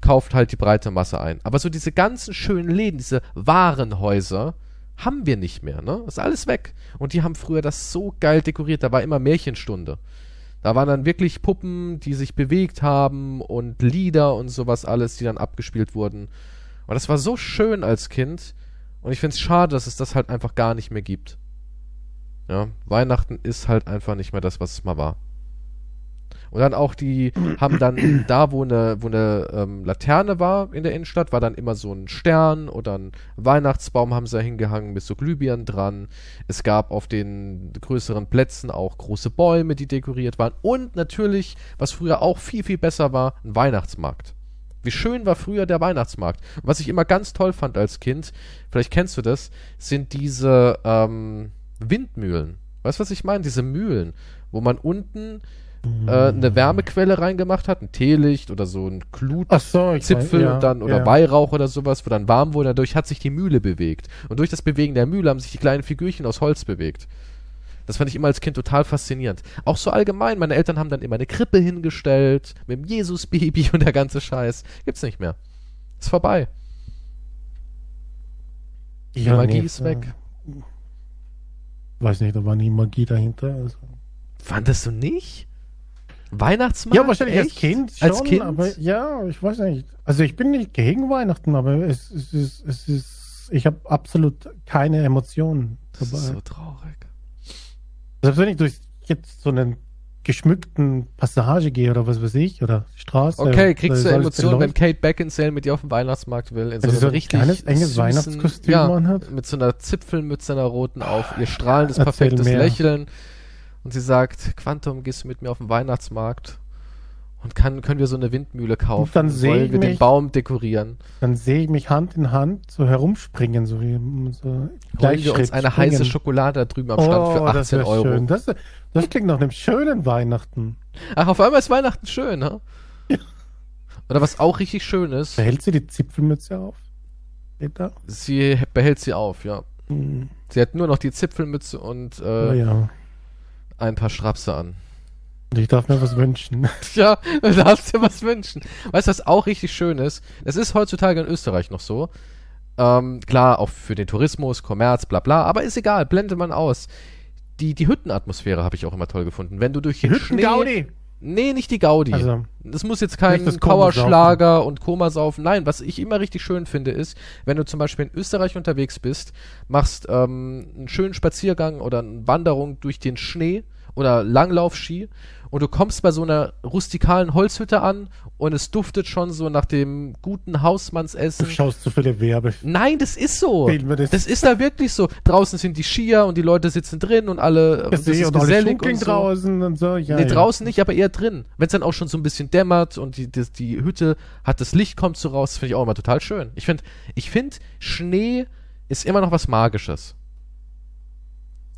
kauft halt die breite Masse ein. Aber so diese ganzen schönen Läden, diese Warenhäuser, haben wir nicht mehr, ne? Ist alles weg. Und die haben früher das so geil dekoriert. Da war immer Märchenstunde. Da waren dann wirklich Puppen, die sich bewegt haben und Lieder und sowas alles, die dann abgespielt wurden. Und das war so schön als Kind. Und ich finde es schade, dass es das halt einfach gar nicht mehr gibt. Ja, Weihnachten ist halt einfach nicht mehr das, was es mal war. Und dann auch die *clears throat* haben dann da, wo eine, wo eine ähm, Laterne war in der Innenstadt, war dann immer so ein Stern oder ein Weihnachtsbaum haben sie da hingehangen mit so Glühbirnen dran. Es gab auf den größeren Plätzen auch große Bäume, die dekoriert waren. Und natürlich, was früher auch viel, viel besser war, ein Weihnachtsmarkt. Wie schön war früher der Weihnachtsmarkt. Und was ich immer ganz toll fand als Kind, vielleicht kennst du das, sind diese ähm, Windmühlen. Weißt du, was ich meine? Diese Mühlen, wo man unten äh, eine Wärmequelle reingemacht hat, ein Teelicht oder so ein Glut. Ach so, ja, dann oder ja. Weihrauch oder sowas, wo dann warm wurde, dadurch hat sich die Mühle bewegt. Und durch das Bewegen der Mühle haben sich die kleinen Figürchen aus Holz bewegt. Das fand ich immer als Kind total faszinierend. Auch so allgemein, meine Eltern haben dann immer eine Krippe hingestellt, mit dem Jesus-Baby *laughs* und der ganze Scheiß. Gibt's nicht mehr. Ist vorbei. Die Ja, Magie nee, ist äh, weg. Weiß nicht, da war nie Magie dahinter. Also. Fandest du nicht? Weihnachtsmarkt? Ja, wahrscheinlich als Echt? Kind schon, Als Kind? aber ja, ich weiß nicht. Also ich bin nicht gegen Weihnachten, aber es, es ist, es ist, ich habe absolut keine Emotionen das dabei. ist so traurig. Selbst wenn ich durch jetzt so einen geschmückten Passage gehe oder was weiß ich, oder Straße. Okay, da kriegst du Emotionen, wenn. Kate Beckinsale mit dir auf den Weihnachtsmarkt will, in so einem so ein richtig kleines, enges Weihnachtskostüm ja, anhat? mit so einer Zipfelmütze einer roten auf, ihr strahlendes, Erzähl perfektes mehr. Lächeln und sie sagt, Quantum, gehst du mit mir auf den Weihnachtsmarkt und kann, können wir so eine Windmühle kaufen dann und seh wollen ich wir den mich- Baum dekorieren. Dann sehe ich mich Hand in Hand so herumspringen, so wie so Holen wir uns eine springen. heiße Schokolade da drüben am Stand für oh, das 18 wär Euro. Schön. Das, das klingt nach einem schönen Weihnachten. Ach, auf einmal ist Weihnachten schön, ne? Oder was auch richtig schön ist, Behält sie die Zipfelmütze auf? Sie behält sie auf, ja. Hm, Sie hat nur noch die Zipfelmütze und äh, ja. Ein paar Strapse an. Ich darf mir was wünschen. *laughs* Ja, du darfst dir was wünschen. Weißt du, was auch richtig schön ist? Es ist heutzutage in Österreich noch so. Ähm, klar, auch für den Tourismus, Kommerz, bla bla, aber ist egal, blendet man aus. Die, die Hüttenatmosphäre habe ich auch immer toll gefunden. Wenn du durch den Schnee. Hütten-Gaudi. Nee, nicht die Gaudi. Also, Das muss jetzt kein. Powerschlager und Komasaufen. Nein, was ich immer richtig schön finde, ist, wenn du zum Beispiel in Österreich unterwegs bist, machst ähm, einen schönen Spaziergang oder eine Wanderung durch den Schnee oder Langlaufski und du kommst bei so einer rustikalen Holzhütte an und es duftet schon so nach dem guten du Hausmannsessen. schaust zu viele Werbe. Nein, das ist so. Das- Das ist da wirklich so. Draußen sind die Skier und die Leute sitzen drin und alle Das und alle gesellig Schunkeln so. draußen und so. Ja, nee, ja. draußen nicht, aber eher drin. Wenn es dann auch schon so ein bisschen dämmert und die, die, die Hütte hat, das Licht kommt so raus, das finde ich auch immer total schön. Ich finde, ich finde, Schnee ist immer noch was Magisches.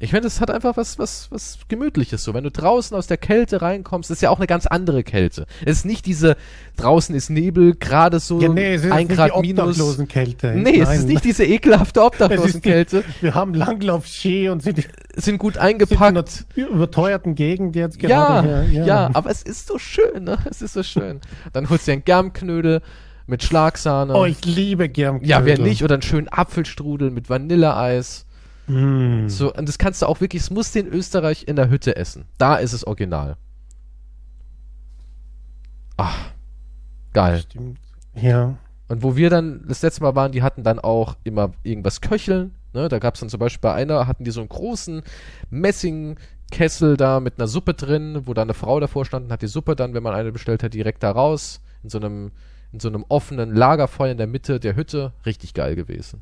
Ich finde, es hat einfach was, was, was Gemütliches so. Wenn du draußen aus der Kälte reinkommst, ist ja auch eine ganz andere Kälte. Es ist nicht diese, draußen ist Nebel, gerade so Ja, nee, es ist ein nicht Grad die minus. Obdachlosenkälte. Nee, es ist Nein. nicht diese ekelhafte *laughs* Obdachlosenkälte. Wir haben Langlauf-Ski und sind, sind Sind gut in eingepackt. einer überteuerten Gegend jetzt Ja, gerade hier. ja, aber es ist so schön, ne? Es ist so schön. Dann holst du dir einen Germknödel mit Schlagsahne. Oh, ich liebe Germknödel. ja, wer nicht? Oder einen schönen Apfelstrudel mit Vanilleeis. Mm. So, und das kannst du auch wirklich, es musst du in Österreich in der Hütte essen. Da ist es original. Ach, geil. Stimmt. Ja. Und wo wir dann das letzte Mal waren, die hatten dann auch immer irgendwas köcheln. Ne? Da gab es dann zum Beispiel bei einer, hatten die so einen großen Messingkessel da mit einer Suppe drin, wo da eine Frau davor stand und hat die Suppe dann, wenn man eine bestellt hat, direkt da raus. In so einem, in so einem offenen Lagerfeuer in der Mitte der Hütte. Richtig geil gewesen.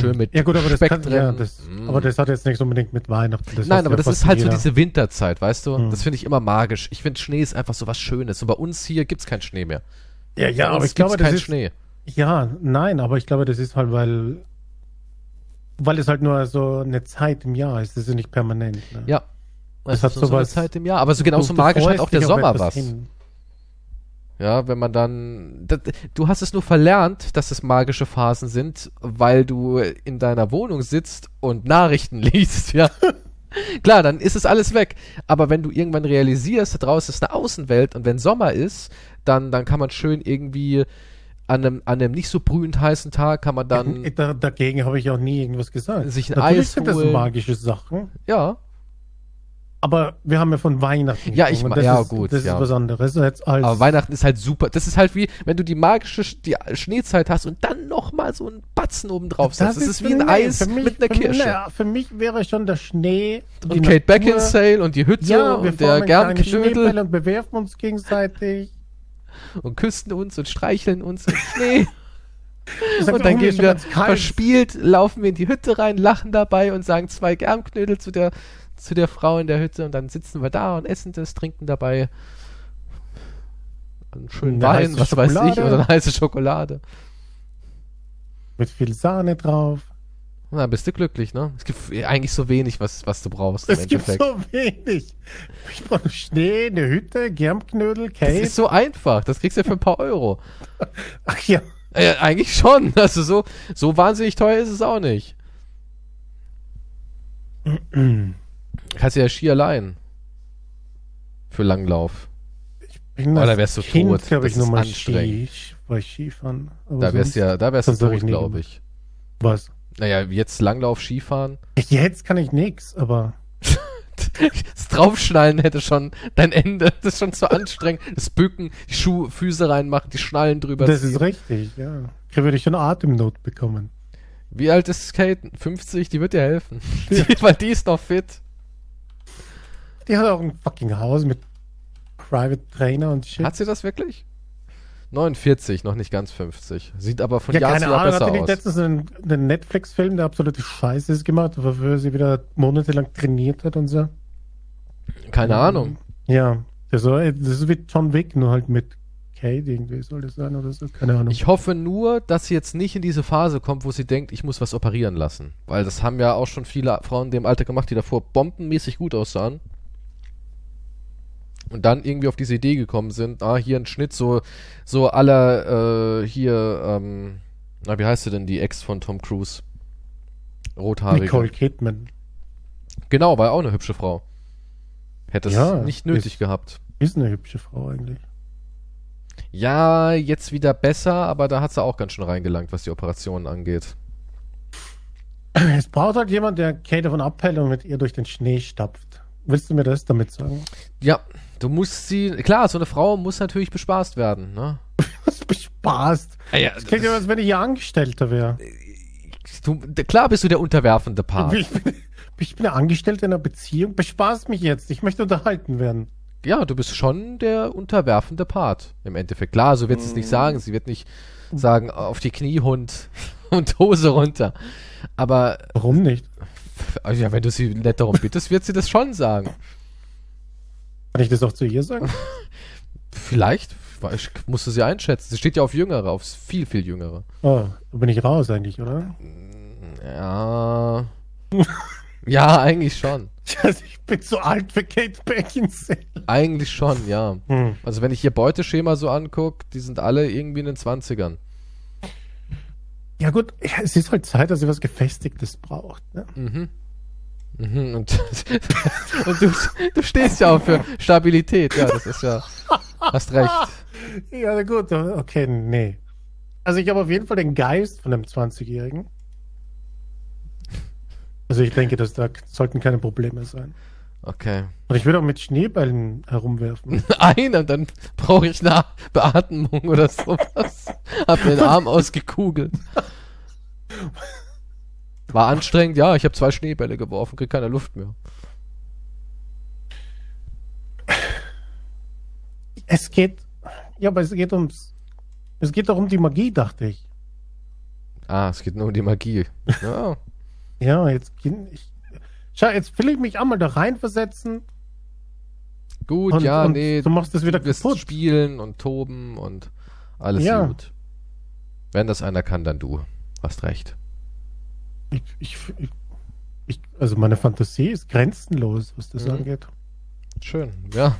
Schön mit Ja gut, aber das, kann, ja, das, Mm. aber das hat jetzt nichts unbedingt mit Weihnachten. Das Nein, aber das ist halt so diese Winterzeit, weißt du? Hm. Das finde ich immer magisch. Ich finde, Schnee ist einfach so was Schönes. Und bei uns hier gibt's keinen Schnee mehr. Ja, ja, bei aber ich glaube, das ist Schnee. Ja, nein, aber ich glaube, das ist halt, weil weil es halt nur so eine Zeit im Jahr ist. Das ist nicht permanent. Ne? Ja. Das Es hat ist nur so eine Zeit im Jahr. Aber so genauso magisch hat auch der Sommer was. hin. Ja, wenn man dann. Das, du hast es nur verlernt, dass es magische Phasen sind, weil du in deiner Wohnung sitzt und Nachrichten *laughs* liest, ja. Klar, dann ist es alles weg. Aber wenn du irgendwann realisierst, da draußen ist eine Außenwelt und wenn Sommer ist, dann, dann kann man schön irgendwie an einem, an einem nicht so brühend heißen Tag kann man dann. Da, dagegen habe ich auch nie irgendwas gesagt. Sich ein Natürlich Eis sind das holen. magische Sachen, Ja, aber wir haben ja von Weihnachten Ja, ich das ja, ist, gut, Das ja. ist was anderes als, aber Weihnachten ist halt super. Das ist halt wie, wenn du die magische Sch- die Schneezeit hast und dann nochmal so einen Batzen oben drauf setzt. Das, ist wie ein Eis mich- mit einer Kirsche. naja, für mich wäre schon der Schnee die Und Kate Natur. Beckinsale und die Hütte Ja, wir und der Schneebälle und bewerfen uns gegenseitig. und küssen uns und streicheln uns im Schnee. *laughs* Und dann gehen wir verspielt, laufen wir in die Hütte rein, lachen dabei und sagen zwei Germknödel zu der, zu der Frau in der Hütte und dann sitzen wir da und essen das, trinken dabei einen schönen Wein, was weiß ich, Schokolade. oder eine heiße Schokolade. Mit viel Sahne drauf. Na, bist du glücklich, ne? Es gibt eigentlich so wenig, was, was du brauchst im Es gibt so wenig. Ich brauche Schnee, eine Hütte, Germknödel, das Cake. ist so einfach, das kriegst du ja für ein paar Euro. *laughs* Ach ja. Äh, eigentlich schon. Also so, so wahnsinnig teuer ist es auch nicht. *clears throat* Kannst du ja Ski allein. Für Langlauf. bin Oh, da als wärst du kind, tot. glaub ich, Das ist nur mal anstrengend. Ski, bei Skifahren. Aber Da wärst sonst- du ja, da wärst du ich tot, glaube ich. Was? Naja, jetzt Langlauf, Skifahren. Jetzt kann ich nix, aber *laughs* Das Draufschnallen hätte schon dein Ende. Das ist schon zu anstrengend. Das Bücken, die Schuhe, Füße reinmachen, die Schnallen drüber das ziehen. ist richtig, ja. Da würde ich schon Atemnot bekommen. Wie alt ist Kate? 50? Die wird dir helfen. Die, *laughs* weil die ist noch fit. Die hat auch ein fucking Haus mit Private Trainer und shit. Hat sie das wirklich? 49, noch nicht ganz 50. Sieht aber von ja, Jahr keine zu Jahr Ahnung, besser hat die nicht letztens einen, einen Netflix-Film, der absolute Scheiße ist gemacht, wofür sie wieder monatelang trainiert hat und so? Keine Ahnung. Ja, das ist wie John Wick, nur halt mit Kate irgendwie soll das sein oder so, keine Ahnung. Ich hoffe nur, dass sie jetzt nicht in diese Phase kommt, wo sie denkt, ich muss was operieren lassen. Weil das haben ja auch schon viele Frauen in dem Alter gemacht, die davor bombenmäßig gut aussahen. Und dann irgendwie auf diese Idee gekommen sind, ah, hier ein Schnitt, so, so aller, äh, hier, ähm, na, wie heißt sie denn, die Ex von Tom Cruise? Rothaarige. Nicole Kidman Genau, war auch eine hübsche Frau. Hätte es Ja, nicht nötig ist- gehabt. ist eine hübsche Frau eigentlich. Ja, jetzt wieder besser, aber da hat sie auch ganz schön reingelangt, was die Operationen angeht. Es braucht halt jemand, der Kate davon abhält und mit ihr durch den Schnee stapft. Willst du mir das damit sagen? Ja, du musst sie. Klar, so eine Frau muss natürlich bespaßt werden, ne? *laughs* Was bespaßt? Ja, Das klingt ja, als wenn ich ihr Angestellter wäre. du, klar bist du der unterwerfende Part. Ich bin, ich bin ja Angestellter in einer Beziehung. Bespaßt mich jetzt. Ich möchte unterhalten werden. Ja, du bist schon der unterwerfende Part im Endeffekt. Klar, so wird sie es nicht sagen. Sie wird nicht sagen, auf die Knie, Hund *laughs* und Hose runter. Aber Warum nicht? ja, wenn du sie nett darum bittest, wird sie das schon sagen. Kann ich das auch zu ihr sagen? *laughs* Vielleicht. Ich musste sie einschätzen. Sie steht ja auf Jüngere, auf viel, viel Jüngere. Oh, da bin ich raus eigentlich, oder? Ja. ja, eigentlich schon. Ich bin zu alt für Kate Beckinsale. Eigentlich schon, ja. Hm. Also wenn ich ihr Beuteschema so angucke, die sind alle irgendwie in den 20ern. Ja gut, es ist halt Zeit, dass sie was Gefestigtes braucht. Ne? Mhm. Mhm. Und, *laughs* und du, du stehst ja auch für Stabilität, ja, das ist ja. Hast recht. Ja, na gut, okay, nee. Also ich habe auf jeden Fall den Geist von einem 20-Jährigen. Also ich denke, dass da sollten keine Probleme sein. Okay. Und ich würde auch mit Schneeballen herumwerfen. *laughs* Einer, dann brauche ich eine Beatmung oder sowas. Hab mir den Arm *laughs* ausgekugelt. War anstrengend, ja, ich habe zwei Schneebälle geworfen, krieg keine Luft mehr. Es geht, ja, aber es geht ums, es geht doch um die Magie, dachte ich. Ah, es geht nur um die Magie. *laughs* Ja. Ja, jetzt, ich, schau, jetzt will ich mich einmal da reinversetzen. Gut, Und- ja, und nee. du machst das wieder kaputt. spielen und toben und alles Ja. gut. Wenn das einer kann, dann du. Hast recht. Ich, ich, ich, also meine Fantasie ist grenzenlos, was das Mhm. angeht. Schön, ja.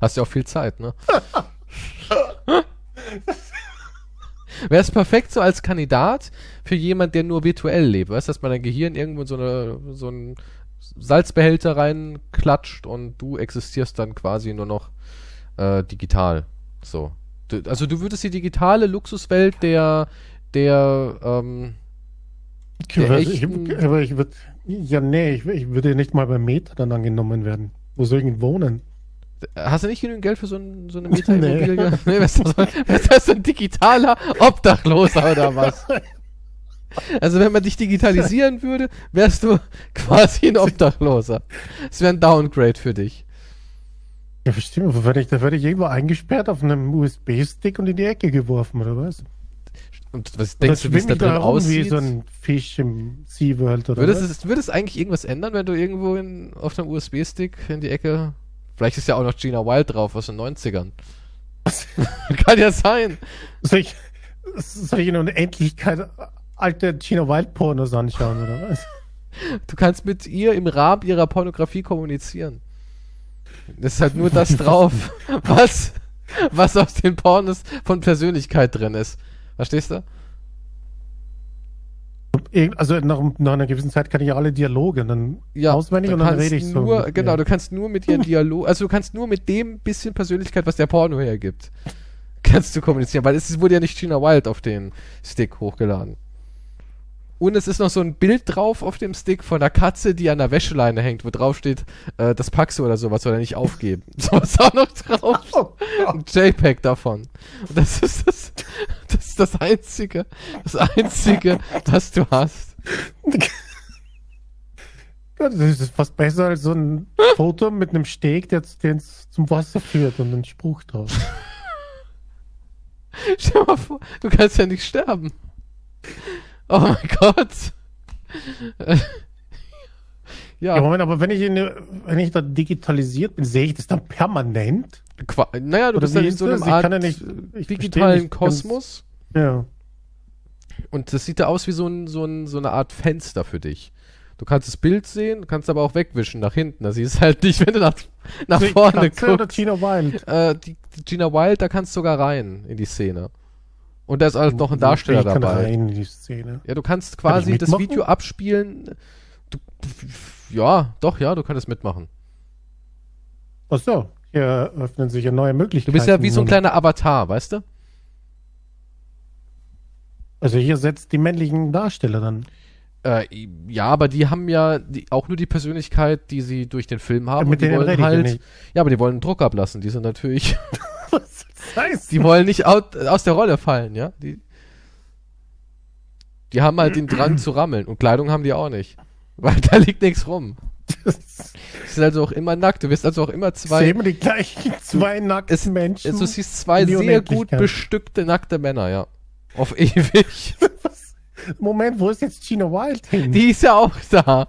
Hast ja auch viel Zeit, ne? *laughs* Wäre es perfekt so als Kandidat für jemand, der nur virtuell lebt, weißt du, dass man dein Gehirn irgendwo in so, eine, so einen Salzbehälter reinklatscht und du existierst dann quasi nur noch äh, digital. So. Du, also du würdest die digitale Luxuswelt der, der, ähm, ich, aber ich würde, ja, nee, ich, ich würde nicht mal beim Meta dann angenommen werden. Wo soll ich denn wohnen? Hast du nicht genügend Geld für so, ein, so eine Mieterimmobilie? *laughs* nee, was ist das, was ist so ein digitaler Obdachloser oder was? *laughs* Also wenn man dich digitalisieren würde, wärst du quasi ein Obdachloser. Das wäre ein Downgrade für dich. Ja, verstehe, aber werde ich, da werde ich irgendwo eingesperrt auf einem USB-Stick und in die Ecke geworfen, oder was? Und was denkst du, wie es da drin herum aussieht? Wie so ein Fisch im SeaWorld oder Würde es, würde es eigentlich irgendwas ändern, wenn du irgendwo in, auf deinem USB-Stick in die Ecke... Vielleicht ist ja auch noch Gina Wild drauf aus den 90ern. *laughs* Kann ja sein. Soll ich, soll ich in Unendlichkeit alte Gina Wild Pornos anschauen, oder was? Du kannst mit ihr im Rahmen ihrer Pornografie kommunizieren. Es ist halt nur das drauf, *laughs* was, was aus den Pornos von Persönlichkeit drin ist. Verstehst du? Also nach, nach einer gewissen Zeit kann ich ja alle Dialoge dann auswendig du und dann rede ich so. Nur, genau, du kannst nur mit ihren Dialog, also du kannst nur mit dem bisschen Persönlichkeit, was der Porno hergibt, kannst du kommunizieren, weil es wurde ja nicht Gina Wild auf den Stick hochgeladen. Und es ist noch so ein Bild drauf auf dem Stick von einer Katze, die an der Wäscheleine hängt, wo drauf steht, äh, das packst du oder sowas, soll er nicht aufgeben. *laughs* So ist auch noch drauf. Oh, Ein JPEG davon. Und das ist das, das einzige, das einzige, was du hast. Ja, das ist fast besser als so ein Foto mit einem Steg, der zum Wasser führt und ein Spruch drauf. Stell dir mal vor, du kannst ja nicht sterben. Oh mein Gott. Ja, ja, Moment, aber wenn ich, in, wenn ich da digitalisiert bin, sehe ich das dann permanent? qua- naja, du Oder bist in ist so einem Art ja nicht- ich digitalen nicht Kosmos. Ja. Und das sieht da aus wie so, ein, so, ein, so eine Art Fenster für dich. Du kannst das Bild sehen, kannst aber auch wegwischen nach hinten. Da siehst du halt nicht, wenn du nach, nach ich vorne Katze oder guckst. Gina Wild? Äh, die, die Gina Wild, da kannst du sogar rein in die Szene. Und da ist halt noch ein Darsteller ich kann dabei. rein in die Szene. Ja, du kannst Kann quasi ich das? Video abspielen. Du, ja, doch, ja, du könntest mitmachen. Ach so. hier öffnen sich ja neue Möglichkeiten. Du bist ja wie so ein kleiner Avatar, weißt du? Also hier setzt die männlichen Darsteller dann. Äh, ja, aber die haben ja die, auch nur die Persönlichkeit, die sie durch den Film haben. Ja, mit und die wollen halt. nicht. Ja, aber die wollen Druck ablassen. Die sind natürlich. *laughs* *laughs* Was heißt die wollen nicht out, aus der Rolle fallen, ja? Die, die haben halt den Drang zu rammeln. Und Kleidung haben die auch nicht. Weil da liegt nichts rum. das? Sind also auch immer nackt. Du wirst also auch immer zwei. Wir die gleichen zwei nackten Menschen. es, du siehst zwei sehr gut bestückte nackte Männer, ja. Auf *laughs* ewig. Moment, wo ist jetzt Gina Wild hin? Die ist ja auch da.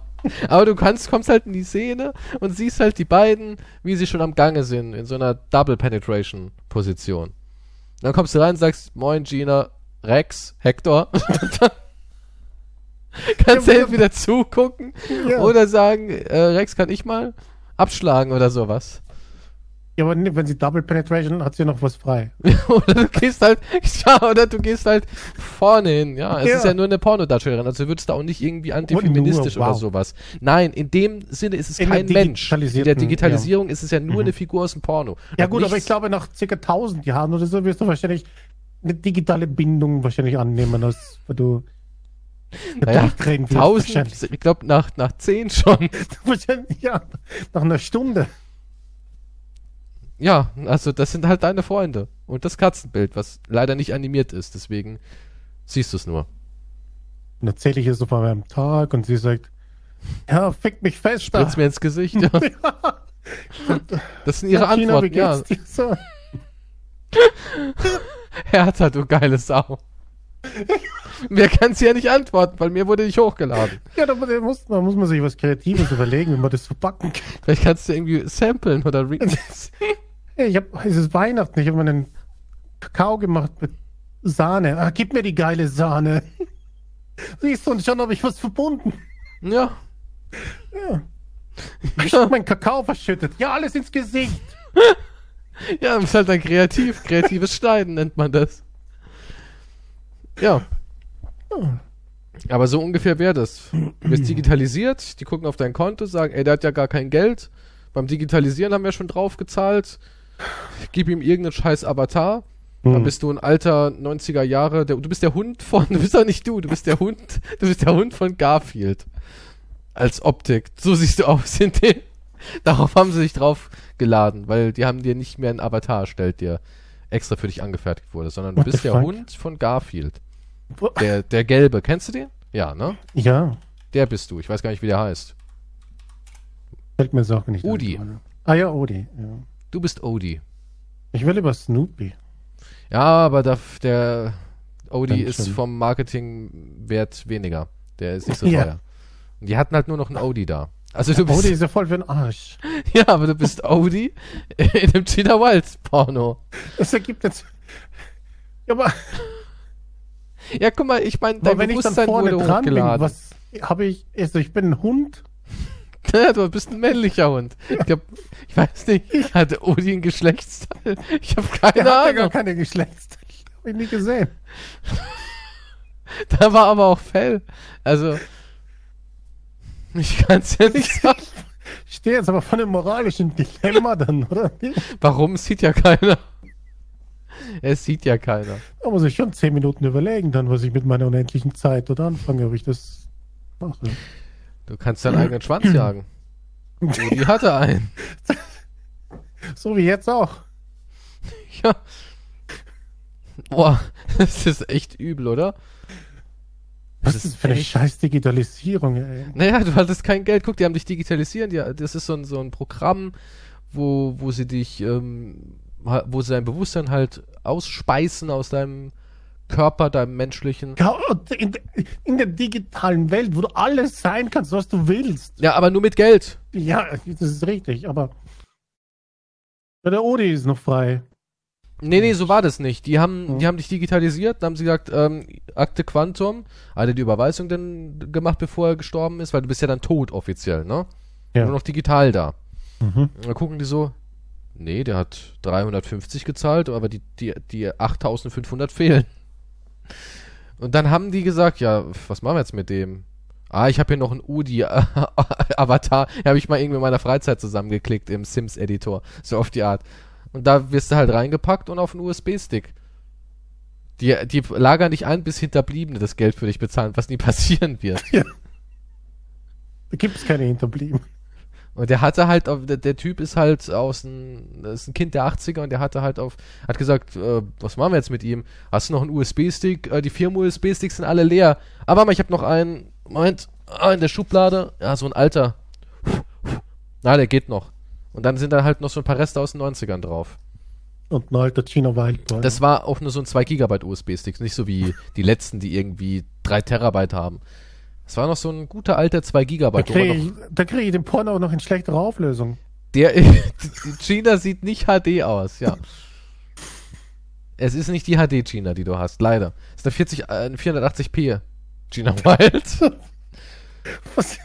Aber du kannst, kommst halt in die Szene und siehst halt die beiden, wie sie schon am Gange sind, in so einer Double Penetration Position. Dann kommst du rein und sagst, moin Gina, Rex, Hector. *laughs* kannst du Ja, entweder zugucken Ja. oder sagen, äh, Rex, kann ich mal abschlagen oder sowas. Ja, aber nee, wenn sie Double Penetration hat sie noch was frei. *laughs* oder du gehst halt, *laughs* ja, oder du gehst halt vorne hin, ja. Es Ja. ist ja nur eine Pornodarstellerin, also würdest du auch nicht irgendwie antifeministisch nur, oder wow. sowas. Nein, in dem Sinne ist es In kein Mensch. In der Digitalisierung ist es ja nur eine Figur aus dem Porno. Ja gut, aber ich nichts- glaube, nach circa 1000 Jahren oder so wirst du wahrscheinlich eine digitale Bindung wahrscheinlich annehmen, als du naja, durchdrehen wirst. 1000, Wahrscheinlich. ich glaube nach, nach 10 schon. *laughs* wahrscheinlich, ja, nach einer Stunde. Ja, also das sind halt deine Freunde. Und das Katzenbild, was leider nicht animiert ist, deswegen siehst du es nur. Und erzähle ich ihr so von meinem Tag und sie sagt, ja, fick mich fest. Spritz mir ins Gesicht, ja. *laughs* Das sind ihre Antworten, ja. so? *laughs* Hertha, du geile Sau. Mir kannst du ja nicht antworten, weil mir wurde nicht hochgeladen. Ja, da muss, da muss man sich was Kreatives überlegen, wie man das verpacken kann. Vielleicht kannst du irgendwie samplen oder re *laughs* Hey, ich hab, es ist Weihnachten, ich habe mir einen Kakao gemacht mit Sahne. Ah, gib mir die geile Sahne. *laughs* Siehst du, und schon habe ich was verbunden. Ja. Ja. Ich habe meinen Kakao verschüttet. Ja, alles ins Gesicht. *laughs* Ja, ist halt dann kreativ. Kreatives Schneiden nennt man das. Ja. Aber so ungefähr wäre das. Du wirst digitalisiert, die gucken auf dein Konto, sagen, ey, der hat ja gar kein Geld. Beim Digitalisieren haben wir schon drauf gezahlt. Gib ihm irgendeinen scheiß Avatar. Dann Hm. bist du ein alter 90er Jahre, der, du bist der Hund von, *laughs* du bist doch nicht du, du bist der Hund, du bist der Hund von Garfield. Als Optik. So siehst du aus in dem. Darauf haben sie sich drauf geladen, weil die haben dir nicht mehr einen Avatar erstellt, der extra für dich angefertigt wurde, sondern du What the bist der fuck? Hund von Garfield. Der, der gelbe, kennst du den? Ja, ne? Ja, Der bist du. Ich weiß gar nicht, wie der heißt. fällt mir Sache nicht Udi. ein. Ah ja, Udi. Ja. Du bist Odie. Ich will über Snoopy. Ja, aber der, der Odie ist vom Marketingwert weniger. Der ist nicht so *laughs* Ja. teuer. Und die hatten halt nur noch einen Odie da. Also du bist, Udi ist ja voll für den Arsch. *laughs* ja, aber du bist Odie in dem Gina Wild Porno. Das ergibt jetzt. Ja, aber, Ja, guck mal, ich meine, dein wenn ich dann Bewusstsein vorne wurde dran bin, hochgeladen. was habe ich? Also ich bin ein Hund. *laughs* Du bist ein männlicher Hund. Ich glaub, ich weiß nicht, hatte Odie ein Geschlechtsteil? Ich habe keine Der hat ja gar Ahnung. keine Geschlechtsteile. Habe ich nie gesehen. *laughs* Da war aber auch Fell. Also, ich kann es ja nicht sagen. Ich stehe jetzt aber von einem moralischen Dilemma dann, oder? Warum? Sieht ja keiner. *laughs* Es sieht ja keiner. Da muss ich schon zehn Minuten überlegen, dann, was ich mit meiner unendlichen Zeit oder anfange, ob ich das mache. Du kannst deinen eigenen Schwanz jagen. *laughs* Odie hatte einen. So wie jetzt auch. *laughs* Ja. Boah, das ist echt übel, oder? Was ist das für eine echt- scheiß Digitalisierung, ey? Naja, du hattest kein Geld. Guck, die haben dich digitalisieren. Die, das ist so ein, so ein Programm, wo, wo sie dich, ähm, wo sie dein Bewusstsein halt ausspeisen aus deinem Körper, deinem menschlichen. Ja, In, der- in der digitalen Welt, wo du alles sein kannst, was du willst. Ja, aber nur mit Geld. Ja, das ist richtig, aber der Odi ist noch frei. Nee, nee, so war das nicht. Die haben, Mhm. die haben dich digitalisiert, dann haben sie gesagt, ähm, Akte Quantum, hat er die Überweisung denn gemacht, bevor er gestorben ist, weil du bist ja dann tot offiziell, ne? Ja. Nur noch digital da. Mhm. Und dann gucken die so, nee, der hat 350 gezahlt, aber die, die, die 8500 fehlen. Und dann haben die gesagt, ja, was machen wir jetzt mit dem? Ah, ich habe hier noch einen Udi-Avatar. *laughs* habe ich mal irgendwie in meiner Freizeit zusammengeklickt im Sims-Editor. So auf die Art. Und da wirst du halt reingepackt und auf einen USB-Stick. Die, die lagern dich ein, bis Hinterbliebene das Geld für dich bezahlen, was nie *laughs* passieren wird. Ja. Da gibt es keine Hinterbliebenen. Und der hatte halt, der, der Typ ist halt aus ein, ist ein Kind der 80er und der hatte halt auf, hat gesagt, äh, was machen wir jetzt mit ihm? Hast du noch einen USB-Stick? Äh, die Firmen USB-Sticks sind alle leer. Aber ich habe noch einen, Moment, ah, in der Schublade, ja, so ein alter. Na, der geht noch. Und dann sind da halt noch so ein paar Reste aus den 90ern drauf. Und ein alter China Wildboy. Das war auch nur so ein 2 Gigabyte USB-Stick, nicht so wie die letzten, die irgendwie 3 Terabyte haben. Das war noch so ein guter alter 2 Gigabyte. Da kriege ich, krieg ich den Porno auch noch in schlechterer Auflösung. Der *laughs* China sieht nicht HD aus, ja. es ist nicht die HD China, die du hast, leider. Es ist eine 40, äh, 480p China Wild. *laughs* Was?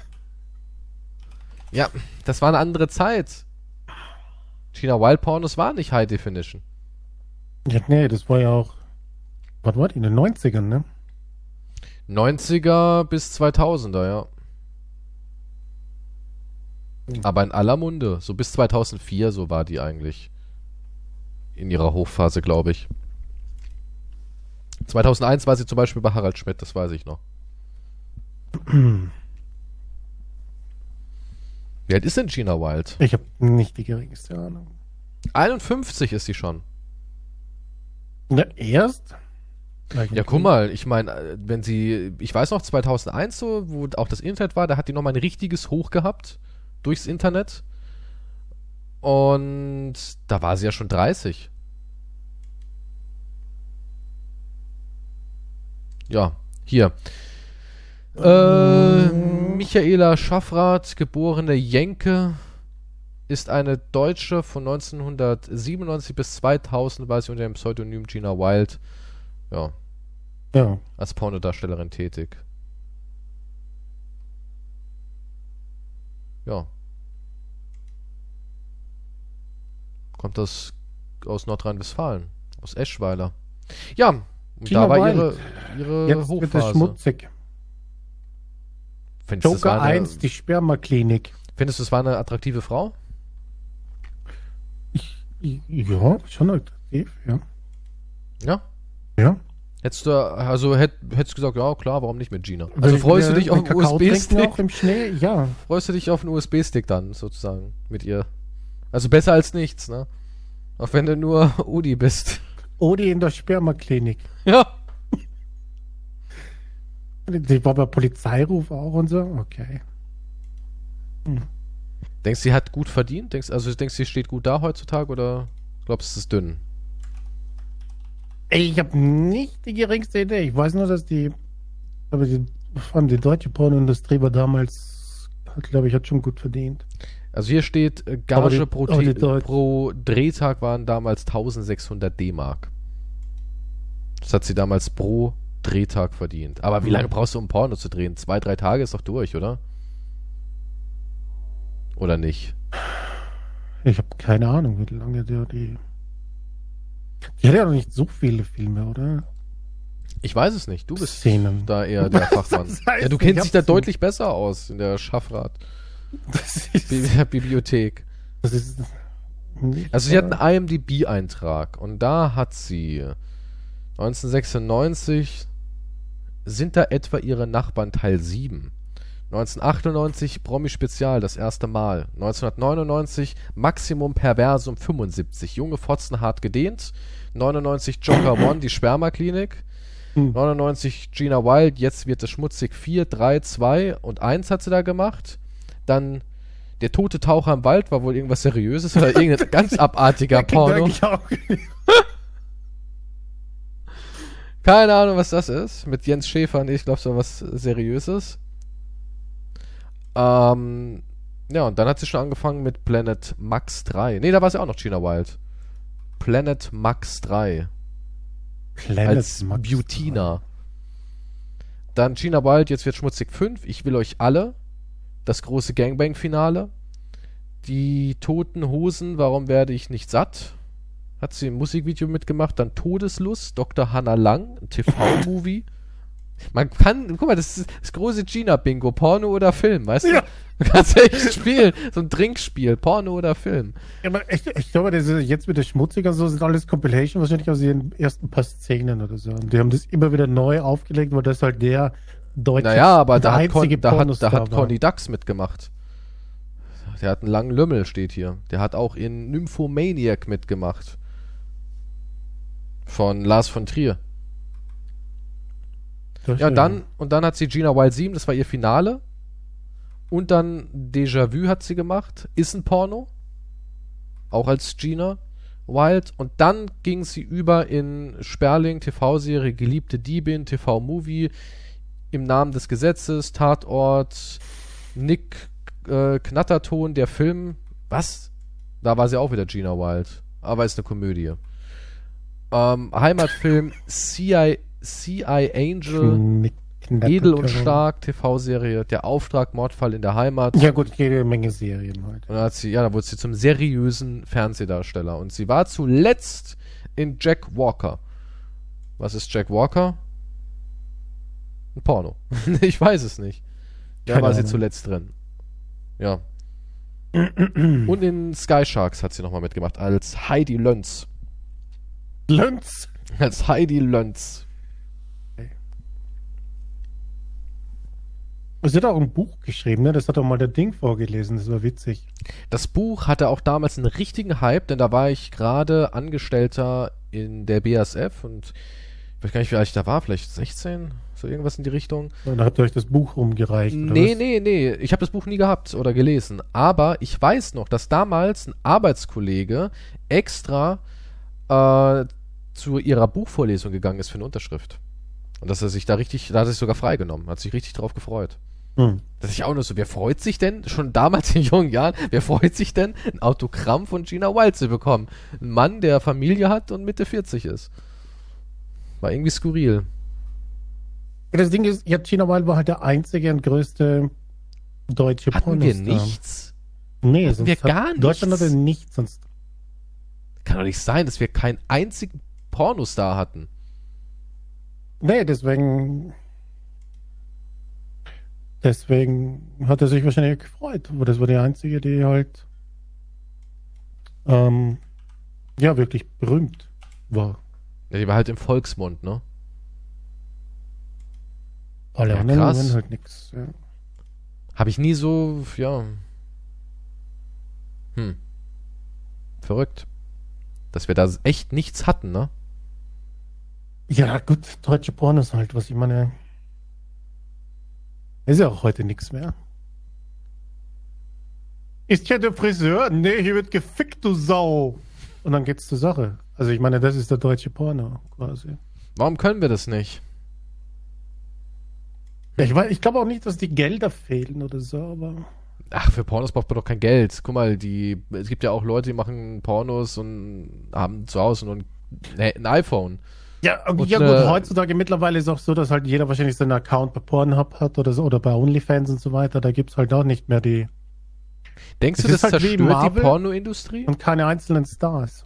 Ja, das war eine andere Zeit. China Wild Pornos war nicht High Definition. Ja, nee, das war ja auch. Was war die? In den 90ern, ne? 90er bis 2000er, ja. Hm. Aber in aller Munde. So bis 2004, so war die eigentlich. In ihrer Hochphase, glaube ich. 2001 war sie zum Beispiel bei Harald Schmidt, das weiß ich noch. *clears throat* Wie alt ist denn Gina Wild? Ich habe nicht die geringste Ahnung. 51 ist sie schon. Na, erst? Ja, guck mal, ich meine, wenn sie, ich weiß noch 2001 so, wo auch das Internet war, da hat die nochmal ein richtiges Hoch gehabt durchs Internet. Und da war sie ja schon 30. Ja, hier. Äh, Michaela Schaffrath, geborene Jenke, ist eine Deutsche von 1997 bis 2000, war sie unter dem Pseudonym Gina Wild. Ja. Ja. Als Pornodarstellerin tätig. Ja. Kommt das aus Nordrhein-Westfalen, aus Eschweiler. Ja, Gina da war ihre, ihre Jetzt Hochphase. Wird es schmutzig. Findest Joker 1, die Spermaklinik. Findest du, es war eine attraktive Frau? Ich, ja, schon attraktiv, ja. Ja? Ja. Hättest du, also hätt, hättest gesagt, ja klar, warum nicht mit Gina? Also freust du dich auf einen USB-Stick? im Schnee, ja. Freust du dich auf einen USB-Stick dann sozusagen mit ihr? Also besser als nichts, ne? Auch wenn du nur *laughs* Udi bist. Udi in der Spermaklinik. Ja. Die war bei Polizeiruf auch und so? Okay. Hm. Denkst du, sie hat gut verdient? Denkst, also denkst du, sie steht gut da heutzutage oder glaubst du, es ist dünn? Ich habe nicht die geringste Idee. Ich weiß nur, dass die, aber die, vor allem die deutsche Pornoindustrie war damals, glaube ich, hat schon gut verdient. Also hier steht, äh, Gage die, pro, pro, Drehtag waren damals 1600 D-Mark. Das hat sie damals pro Drehtag verdient. Aber wie lange brauchst du, um Porno zu drehen? Zwei, drei Tage ist doch durch, oder? Oder nicht? Ich habe keine Ahnung, wie lange der die. Die hat ja noch nicht so viele Filme, oder? Ich weiß es nicht. Du bist Szenen. da eher der *laughs* Fachmann. Das heißt, ja, du kennst dich da deutlich besser aus in der Schaffrat. *laughs* der Bibliothek. Das ist also sie hat einen IMDb-Eintrag und da hat sie 1996 sind da etwa ihre Nachbarn Teil 7. 1998 Promi Spezial, das erste Mal. 1999 Maximum Perversum 75, junge Fotzen hart gedehnt. 99 Joker *clears throat* One, die Spermaklinik. 99 hm. Gina Wild, jetzt wird es schmutzig 4, 3, 2 und 1 hat sie da gemacht. Dann der tote Taucher im Wald war wohl irgendwas Seriöses oder irgendein *laughs* ganz abartiger Porno. Keine Ahnung, was das ist. Mit Jens Schäfer, nee, ich glaube, so was Seriöses. Ähm, ja, und dann hat sie schon angefangen mit Planet Max 3. Nee, da war sie auch noch Gina Wild. Planet Max 3. Planet als Max Butina. 3. Dann Gina Wild, jetzt wird schmutzig 5. Ich will euch alle. Das große Gangbang-Finale. Die toten Hosen, warum werde ich nicht satt? Hat sie ein Musikvideo mitgemacht. Dann Todeslust, Dr. Hannah Lang, ein TV-Movie. Man kann, guck mal, das ist das große Gina-Bingo, Porno oder Film, weißt Ja. du? Du kannst echt spielen, so ein Trinkspiel, Porno oder Film. Ja, aber ich, ich glaube, das ist jetzt mit der Schmutziger so sind alles Compilation wahrscheinlich aus ihren ersten paar Szenen oder so. Und die haben das immer wieder neu aufgelegt, weil das halt der deutsche Naja, aber da hat, Con, da hat, da hat. Conny Dax mitgemacht. Der hat einen langen Lümmel, steht hier. Der hat auch in Nymphomaniac mitgemacht. Von Lars von Trier. Das Ja, stimmt. dann, und dann hat sie Gina Wild 7, das war ihr Finale. Und dann Déjà-vu hat sie gemacht. Ist ein Porno. Auch als Gina Wild. Und dann ging sie über in Sperling, TV-Serie Geliebte Diebin, TV-Movie, Im Namen des Gesetzes, Tatort, Nick äh, Knatterton, der Film. Was? Da war sie auch wieder Gina Wild. Aber ist eine Komödie. Ähm, Heimatfilm *laughs* CI, CI Angel. Knick, knack, Edel und stark, TV-Serie, der Auftrag, Mordfall in der Heimat. Ja gut, jede Menge Serien halt. Und hat sie, ja, da wurde sie zum seriösen Fernsehdarsteller. Und sie war zuletzt in Jack Walker. Was ist Jack Walker? Ein Porno. *laughs* ich weiß es nicht. Da Keine war sie Ahnung. zuletzt drin. Ja. *clears throat* Und in Sky Sharks hat sie nochmal mitgemacht, als Heidi Lönz. Lönz! Als Heidi Lönz. Sie hat auch ein Buch geschrieben, ne? Das hat auch mal der Ding vorgelesen, das war witzig. Das Buch hatte auch damals einen richtigen Hype, denn da war ich gerade Angestellter in der BASF und ich weiß gar nicht, wie alt ich da war, vielleicht 16, so irgendwas in die Richtung. Und dann habt ihr euch das Buch rumgereicht. oder Nee, was? nee, nee, ich habe das Buch nie gehabt oder gelesen, aber ich weiß noch, dass damals ein Arbeitskollege extra äh, zu ihrer Buchvorlesung gegangen ist für eine Unterschrift. Und dass er sich da richtig, da hat er sich sogar freigenommen, hat sich richtig drauf gefreut. Hm. Dass ich auch nur so, wer freut sich denn, schon damals in jungen Jahren, wer freut sich denn, ein Autogramm von Gina Wild zu bekommen? Ein Mann, der Familie hat und Mitte 40 ist. War irgendwie skurril. Ja, Das Ding ist, ja, Gina Wild war halt der einzige und größte deutsche Hatten wir Pornostar. nichts? Nee, Hatten sonst wir hat gar Deutschland nichts? hatte nichts sonst. Kann doch nicht sein, dass wir keinen einzigen Pornostar hatten. Nee, deswegen. Deswegen hat er sich wahrscheinlich gefreut, weil das war die einzige, die halt. Ähm, ja, wirklich berühmt war. Ja, die war halt im Volksmund, ne? Alle Ja, anderen waren halt nix. Ja. Habe ich nie so, ja. Hm. Verrückt. Dass wir da echt nichts hatten, ne? ja, gut, deutsche Pornos halt, was ich meine. Ist ja auch heute nichts mehr. Ist ja der Friseur? Nee, hier wird gefickt, du Sau. Und dann geht's zur Sache. Also ich meine, das ist der deutsche Porno quasi. Warum können wir das nicht? Ja, ich weiß, ich glaube auch nicht, dass die Gelder fehlen oder so, aber. Ach, für Pornos braucht man doch kein Geld. Guck mal, die, es gibt ja auch Leute, die machen Pornos und haben zu Hause nur ein, ne, ein iPhone. Ja, Und ja eine- gut, heutzutage mittlerweile ist auch so, dass halt jeder wahrscheinlich seinen Account bei Pornhub hat oder so, oder bei OnlyFans und so weiter. Da gibt's halt auch nicht mehr die Denkst Es du, das halt zerstört die. Pornoindustrie? und keine einzelnen Stars.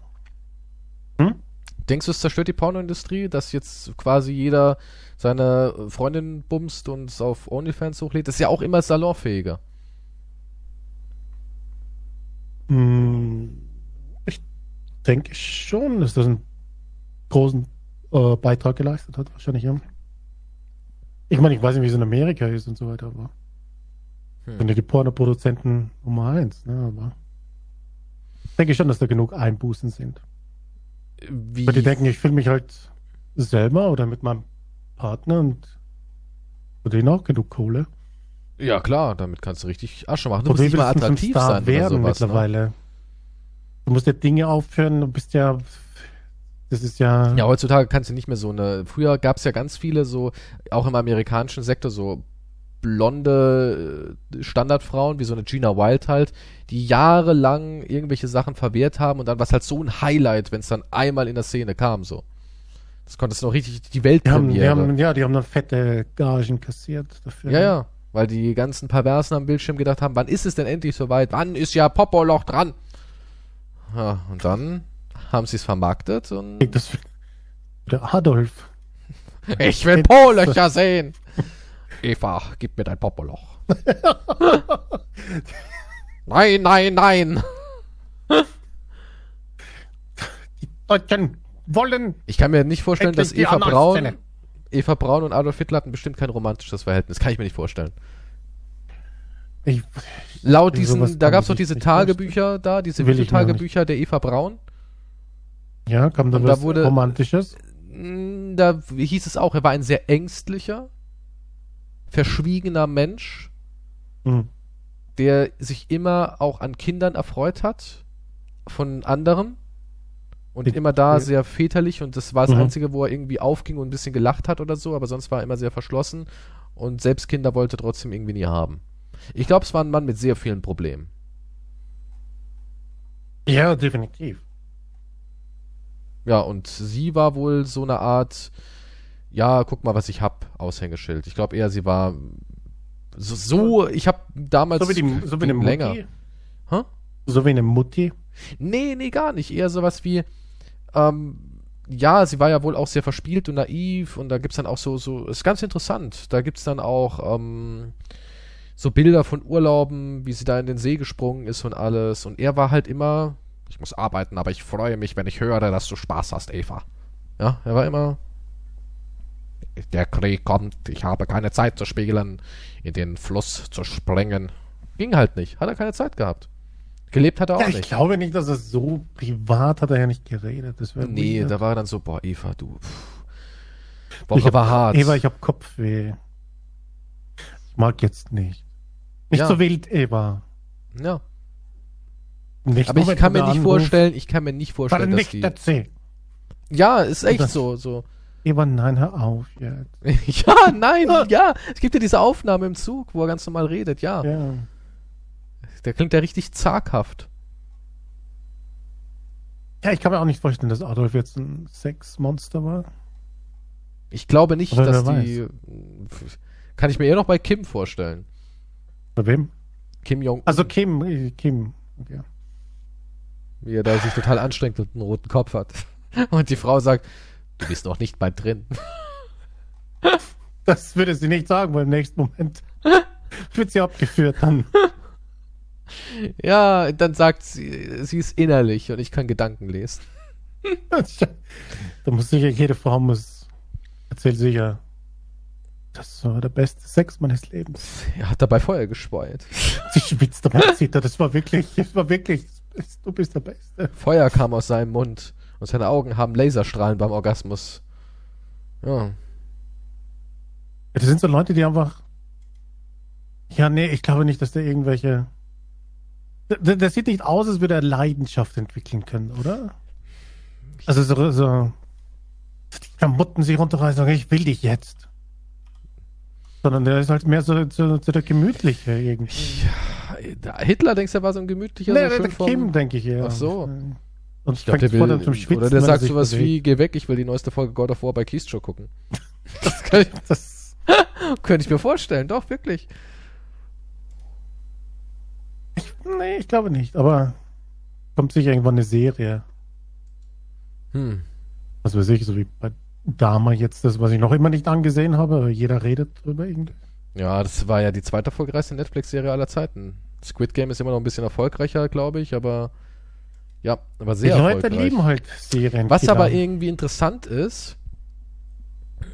Denkst du, es zerstört die Pornoindustrie, dass jetzt quasi jeder seine Freundin bumst und es auf OnlyFans hochlädt? Das ist ja auch immer salonfähiger. Hm, Ich denke schon, dass das einen großen äh, Beitrag geleistet hat, wahrscheinlich, ja. Ich meine, ich weiß nicht, wie es in Amerika ist und so weiter, aber Hm. sind ja die Pornoproduzenten Nummer eins, ne, aber ich denke schon, dass da genug Einbußen sind. Wie, Weil die denken, ich filme mich halt selber oder mit meinem Partner und verdiene auch genug Kohle. ja klar, damit kannst du richtig Asche machen. Du musst nicht mal attraktiv sein oder werden sowas. Ne? mittlerweile. Du musst ja Dinge aufführen, du bist ja. Das ist ja. Ja, heutzutage kannst du nicht mehr so eine. Früher gab es ja ganz viele so, auch im amerikanischen Sektor, so blonde äh, Standardfrauen, wie so eine Gina Wild halt, die jahrelang irgendwelche Sachen verwehrt haben und dann war es halt so ein Highlight, wenn es dann einmal in der Szene kam, so. Das konntest du noch richtig die die haben, ja, die haben dann fette Gagen kassiert dafür. ja, ja. Weil die ganzen Perversen am Bildschirm gedacht haben, wann ist es denn endlich soweit? Wann ist ja Popoloch dran? Ja, und dann haben sie es vermarktet und Das, der Adolf. Ich will Po-Löcher sehen. Eva, gib mir dein Popoloch. *laughs* nein, nein, nein. Die Deutschen wollen. Ich kann mir nicht vorstellen, dass Eva Braun. Eva Braun und Adolf Hitler hatten bestimmt kein romantisches Verhältnis. Kann ich mir nicht vorstellen. Ich, Laut diesen, da gab es doch diese Tagebücher da, diese Videotagebücher der Eva Braun. Ja, kam da da was wurde- Romantisches? Mm, Da hieß es auch, er war ein sehr ängstlicher, verschwiegener Mensch, Hm. der sich immer auch an Kindern erfreut hat von anderen und Ich- immer da ja. sehr väterlich und das war das Mhm. Einzige, wo er irgendwie aufging und ein bisschen gelacht hat oder so, aber sonst war er immer sehr verschlossen und selbst Kinder wollte trotzdem irgendwie nie haben. Ich glaube, es war ein Mann mit sehr vielen Problemen. Ja, definitiv. Ja, und sie war wohl so eine Art, ja, guck mal, was ich hab, Aushängeschild. Ich glaube eher, sie war so, so ich habe damals So wie, die, so wie eine ging länger. Mutti. Hä? So wie eine Mutti. Nee, nee, gar nicht. Eher sowas wie, ähm, ja, sie war ja wohl auch sehr verspielt und naiv und da gibt's dann auch so, so, ist ganz interessant. Da gibt's dann auch, ähm, so Bilder von Urlauben, wie sie da in den See gesprungen ist und alles. Und er war halt immer, ich muss arbeiten, aber ich freue mich, wenn ich höre, dass du Spaß hast, Eva. Ja, er war immer, der Krieg kommt, ich habe keine Zeit zu spielen, in den Fluss zu springen. Ging halt nicht, hat er keine Zeit gehabt. Gelebt hat er auch Ja, ich nicht. glaube nicht, dass er so privat hat er ja nicht geredet. Das Nee, weird. da war er dann so, boah, Eva, du. pff. Ich Woche hab- war hart. Eva, ich habe Kopfweh. Ich mag jetzt nicht. Nicht Ja. so wild, Eva. ja. Nicht Aber ich kann mir nicht vorstellen, ich kann mir nicht vorstellen, dass die. Vernichtet sie. Ja, ist echt Das- so, so. Eva, nein, hör auf jetzt. *laughs* ja, nein, *laughs* ja. Es gibt ja diese Aufnahme im Zug, wo er ganz normal redet, ja. Ja. Der klingt ja richtig zaghaft. ja, ich kann mir auch nicht vorstellen, dass Adolf jetzt ein Sexmonster war. Ich glaube nicht, dass die. Kann ich mir eher noch bei Kim vorstellen. Bei wem? Kim Jong, Also Kim, äh, Kim. Okay. Wie er da sich total anstrengt und einen roten Kopf hat. *laughs* Und die Frau sagt, du bist noch nicht mal drin. *laughs* Das würde sie nicht sagen, weil im nächsten Moment *laughs* wird sie abgeführt dann. Ja, dann sagt sie, sie ist innerlich und ich kann Gedanken lesen. da muss sicher, jede Frau muss, erzählt sicher, das war der beste Sex meines Lebens. Er hat dabei Feuer gespeut. Sie schwitzt dabei, sieht er, das war wirklich, das war wirklich, du bist der Beste. Feuer kam aus seinem Mund und seine Augen haben Laserstrahlen beim Orgasmus. Ja. Das sind so Leute, die einfach, ja, nee, ich glaube nicht, dass der irgendwelche, das, das sieht nicht aus, als würde er Leidenschaft entwickeln können, oder? Also so, so die Klamotten sich runterreißen und sagen, ich will dich jetzt. Sondern der ist halt mehr so, so, so der Gemütliche irgendwie. Ja, Hitler, denkst du, der war so ein gemütlicher, Nee, so der, schön der vom- Kim, denke ich eher. Ach so. Und Ich glaube, der will, dann zum Schwitzen, oder der er sagt sowas bewegt. wie, geh weg, ich will die neueste Folge God of War bei Keystro gucken. *laughs* Das kann ich, Das, *laughs* könnte ich mir vorstellen, doch, wirklich. ich, nee, ich glaube nicht, aber kommt sicher irgendwann eine Serie. Hm. Was weiß ich, so wie bei Dama jetzt, das, was ich noch immer nicht angesehen habe, aber jeder redet drüber irgendwie. Ja, das war ja die zweite erfolgreichste Netflix-Serie aller Zeiten. Squid Game ist immer noch ein bisschen erfolgreicher, glaube ich, aber ja, aber sehr Die Leute erfolgreich. lieben halt Serien. Was aber irgendwie interessant ist,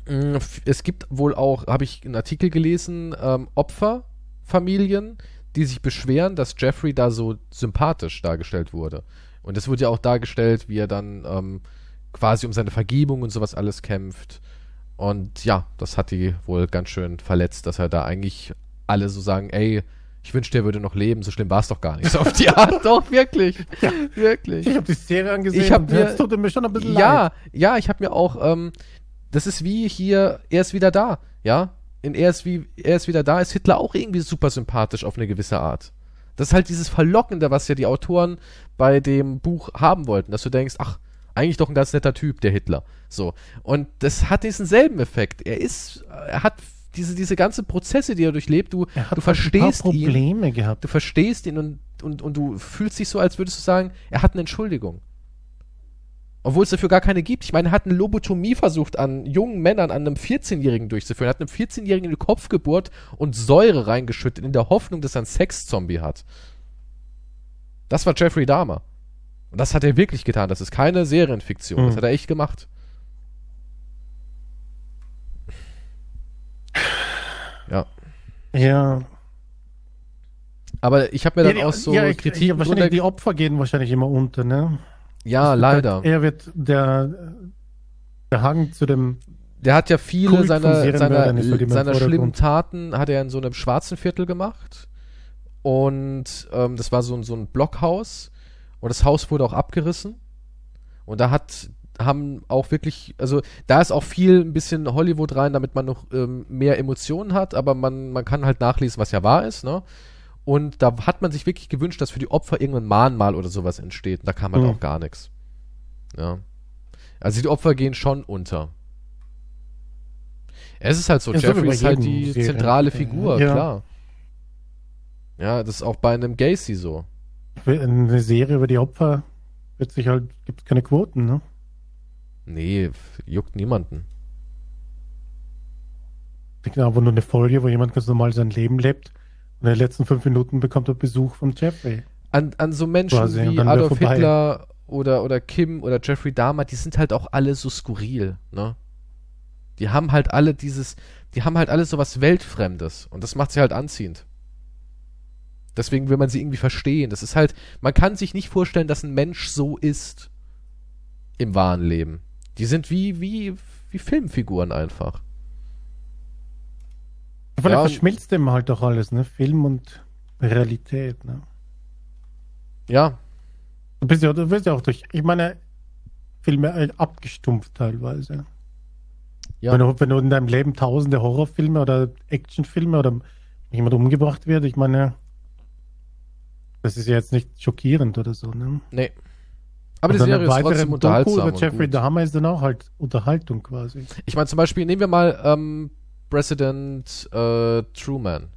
f- es gibt wohl auch, habe ich einen Artikel gelesen, ähm, Opferfamilien, die sich beschweren, dass Jeffrey da so sympathisch dargestellt wurde. Und es wurde ja auch dargestellt, wie er dann ähm, quasi um seine Vergebung und sowas alles kämpft. Und ja, das hat die wohl ganz schön verletzt, dass er da eigentlich alle so sagen, ey, ich wünschte, er würde noch leben, so schlimm war es doch gar nicht. So auf die Art, *laughs* doch, wirklich. Wirklich. Ich habe die Serie angesehen Ich hab mir- jetzt tut mir schon ein bisschen Ja, leid. ja, ich habe mir auch, ähm, das ist wie hier, er ist wieder da, ja. In er ist wie, er ist wieder da, ist Hitler auch irgendwie super sympathisch auf eine gewisse Art. Das ist halt dieses Verlockende, was ja die Autoren bei dem Buch haben wollten, dass du denkst, ach, eigentlich doch ein ganz netter Typ, der Hitler. So. Und das hat diesen selben Effekt. Er ist, er hat diese, diese ganzen Prozesse, die er durchlebt, du, Er hat du verstehst ein paar ihn, Probleme gehabt. du verstehst ihn und, und, und du fühlst dich so, als würdest du sagen, er hat eine Entschuldigung. Obwohl es dafür gar keine gibt. Ich meine, er hat eine Lobotomie versucht an jungen Männern, an einem 14-Jährigen durchzuführen. Er hat einem 14-Jährigen in den Kopf gebohrt und Säure reingeschüttet, in der Hoffnung, dass er einen Sex-Zombie hat. Das war Jeffrey Dahmer. Und das hat er wirklich getan. Das ist keine Serienfiktion. Mhm. Das hat er echt gemacht. Ja. Ja. Aber ich habe mir dann ja, auch so ja, ich, Kritiken ja, wahrscheinlich die Opfer gehen wahrscheinlich immer unter, ne? Ja, leider. Er wird der, der Hang zu dem. Der hat ja viele Kult seiner, seiner, im seiner schlimmen Taten hat er in so einem schwarzen Viertel gemacht. Und ähm, das war so, ein- so ein Blockhaus. Und das Haus wurde auch abgerissen. Und da hat, haben auch wirklich, also da ist auch viel ein bisschen Hollywood rein, damit man noch ähm, mehr Emotionen hat, aber man, man kann halt nachlesen, was ja wahr ist, ne? Und da hat man sich wirklich gewünscht, dass für die Opfer irgendein Mahnmal oder sowas entsteht. Und da kam halt Mhm. auch gar nichts. Ja. Also die Opfer gehen schon unter. Es ist halt so, Ja, Jeffrey ist halt die Serien- zentrale Figur, Ja. klar. Ja, das ist auch bei einem Gacy so. Eine Serie über die Opfer wird sich halt, gibt es keine Quoten, ne? Nee, juckt niemanden. Genau, wo nur eine Folge, wo jemand ganz normal sein Leben lebt und in den letzten fünf Minuten bekommt er Besuch von Jeffrey. An, an so Menschen Quasi, wie Adolf. Hitler oder, oder Kim oder Jeffrey Dahmer, die sind halt auch alle so skurril, ne? Die haben halt alle dieses, die haben halt alle so was Weltfremdes und das macht sie halt anziehend. Deswegen will man sie irgendwie verstehen. Das ist halt, man kann sich nicht vorstellen, dass ein Mensch so ist im wahren Leben. Die sind wie, wie, wie Filmfiguren einfach. Von Ja, verschmilzt dem halt doch alles, ne? Film und Realität, ne? Ja, Du bist ja, du bist ja auch durch, ich meine, Filme halt abgestumpft teilweise. ja. Wenn, du, wenn du in deinem Leben tausende Horrorfilme oder Actionfilme oder jemand umgebracht wird, ich meine, das ist ja jetzt nicht schockierend oder so, ne? nee. Aber die Und dann Serie ist trotzdem unterhaltsam. Doku über Jeffrey. Dahmer ist dann auch halt Unterhaltung quasi. Ich meine zum Beispiel, nehmen wir mal ähm, President äh, Truman.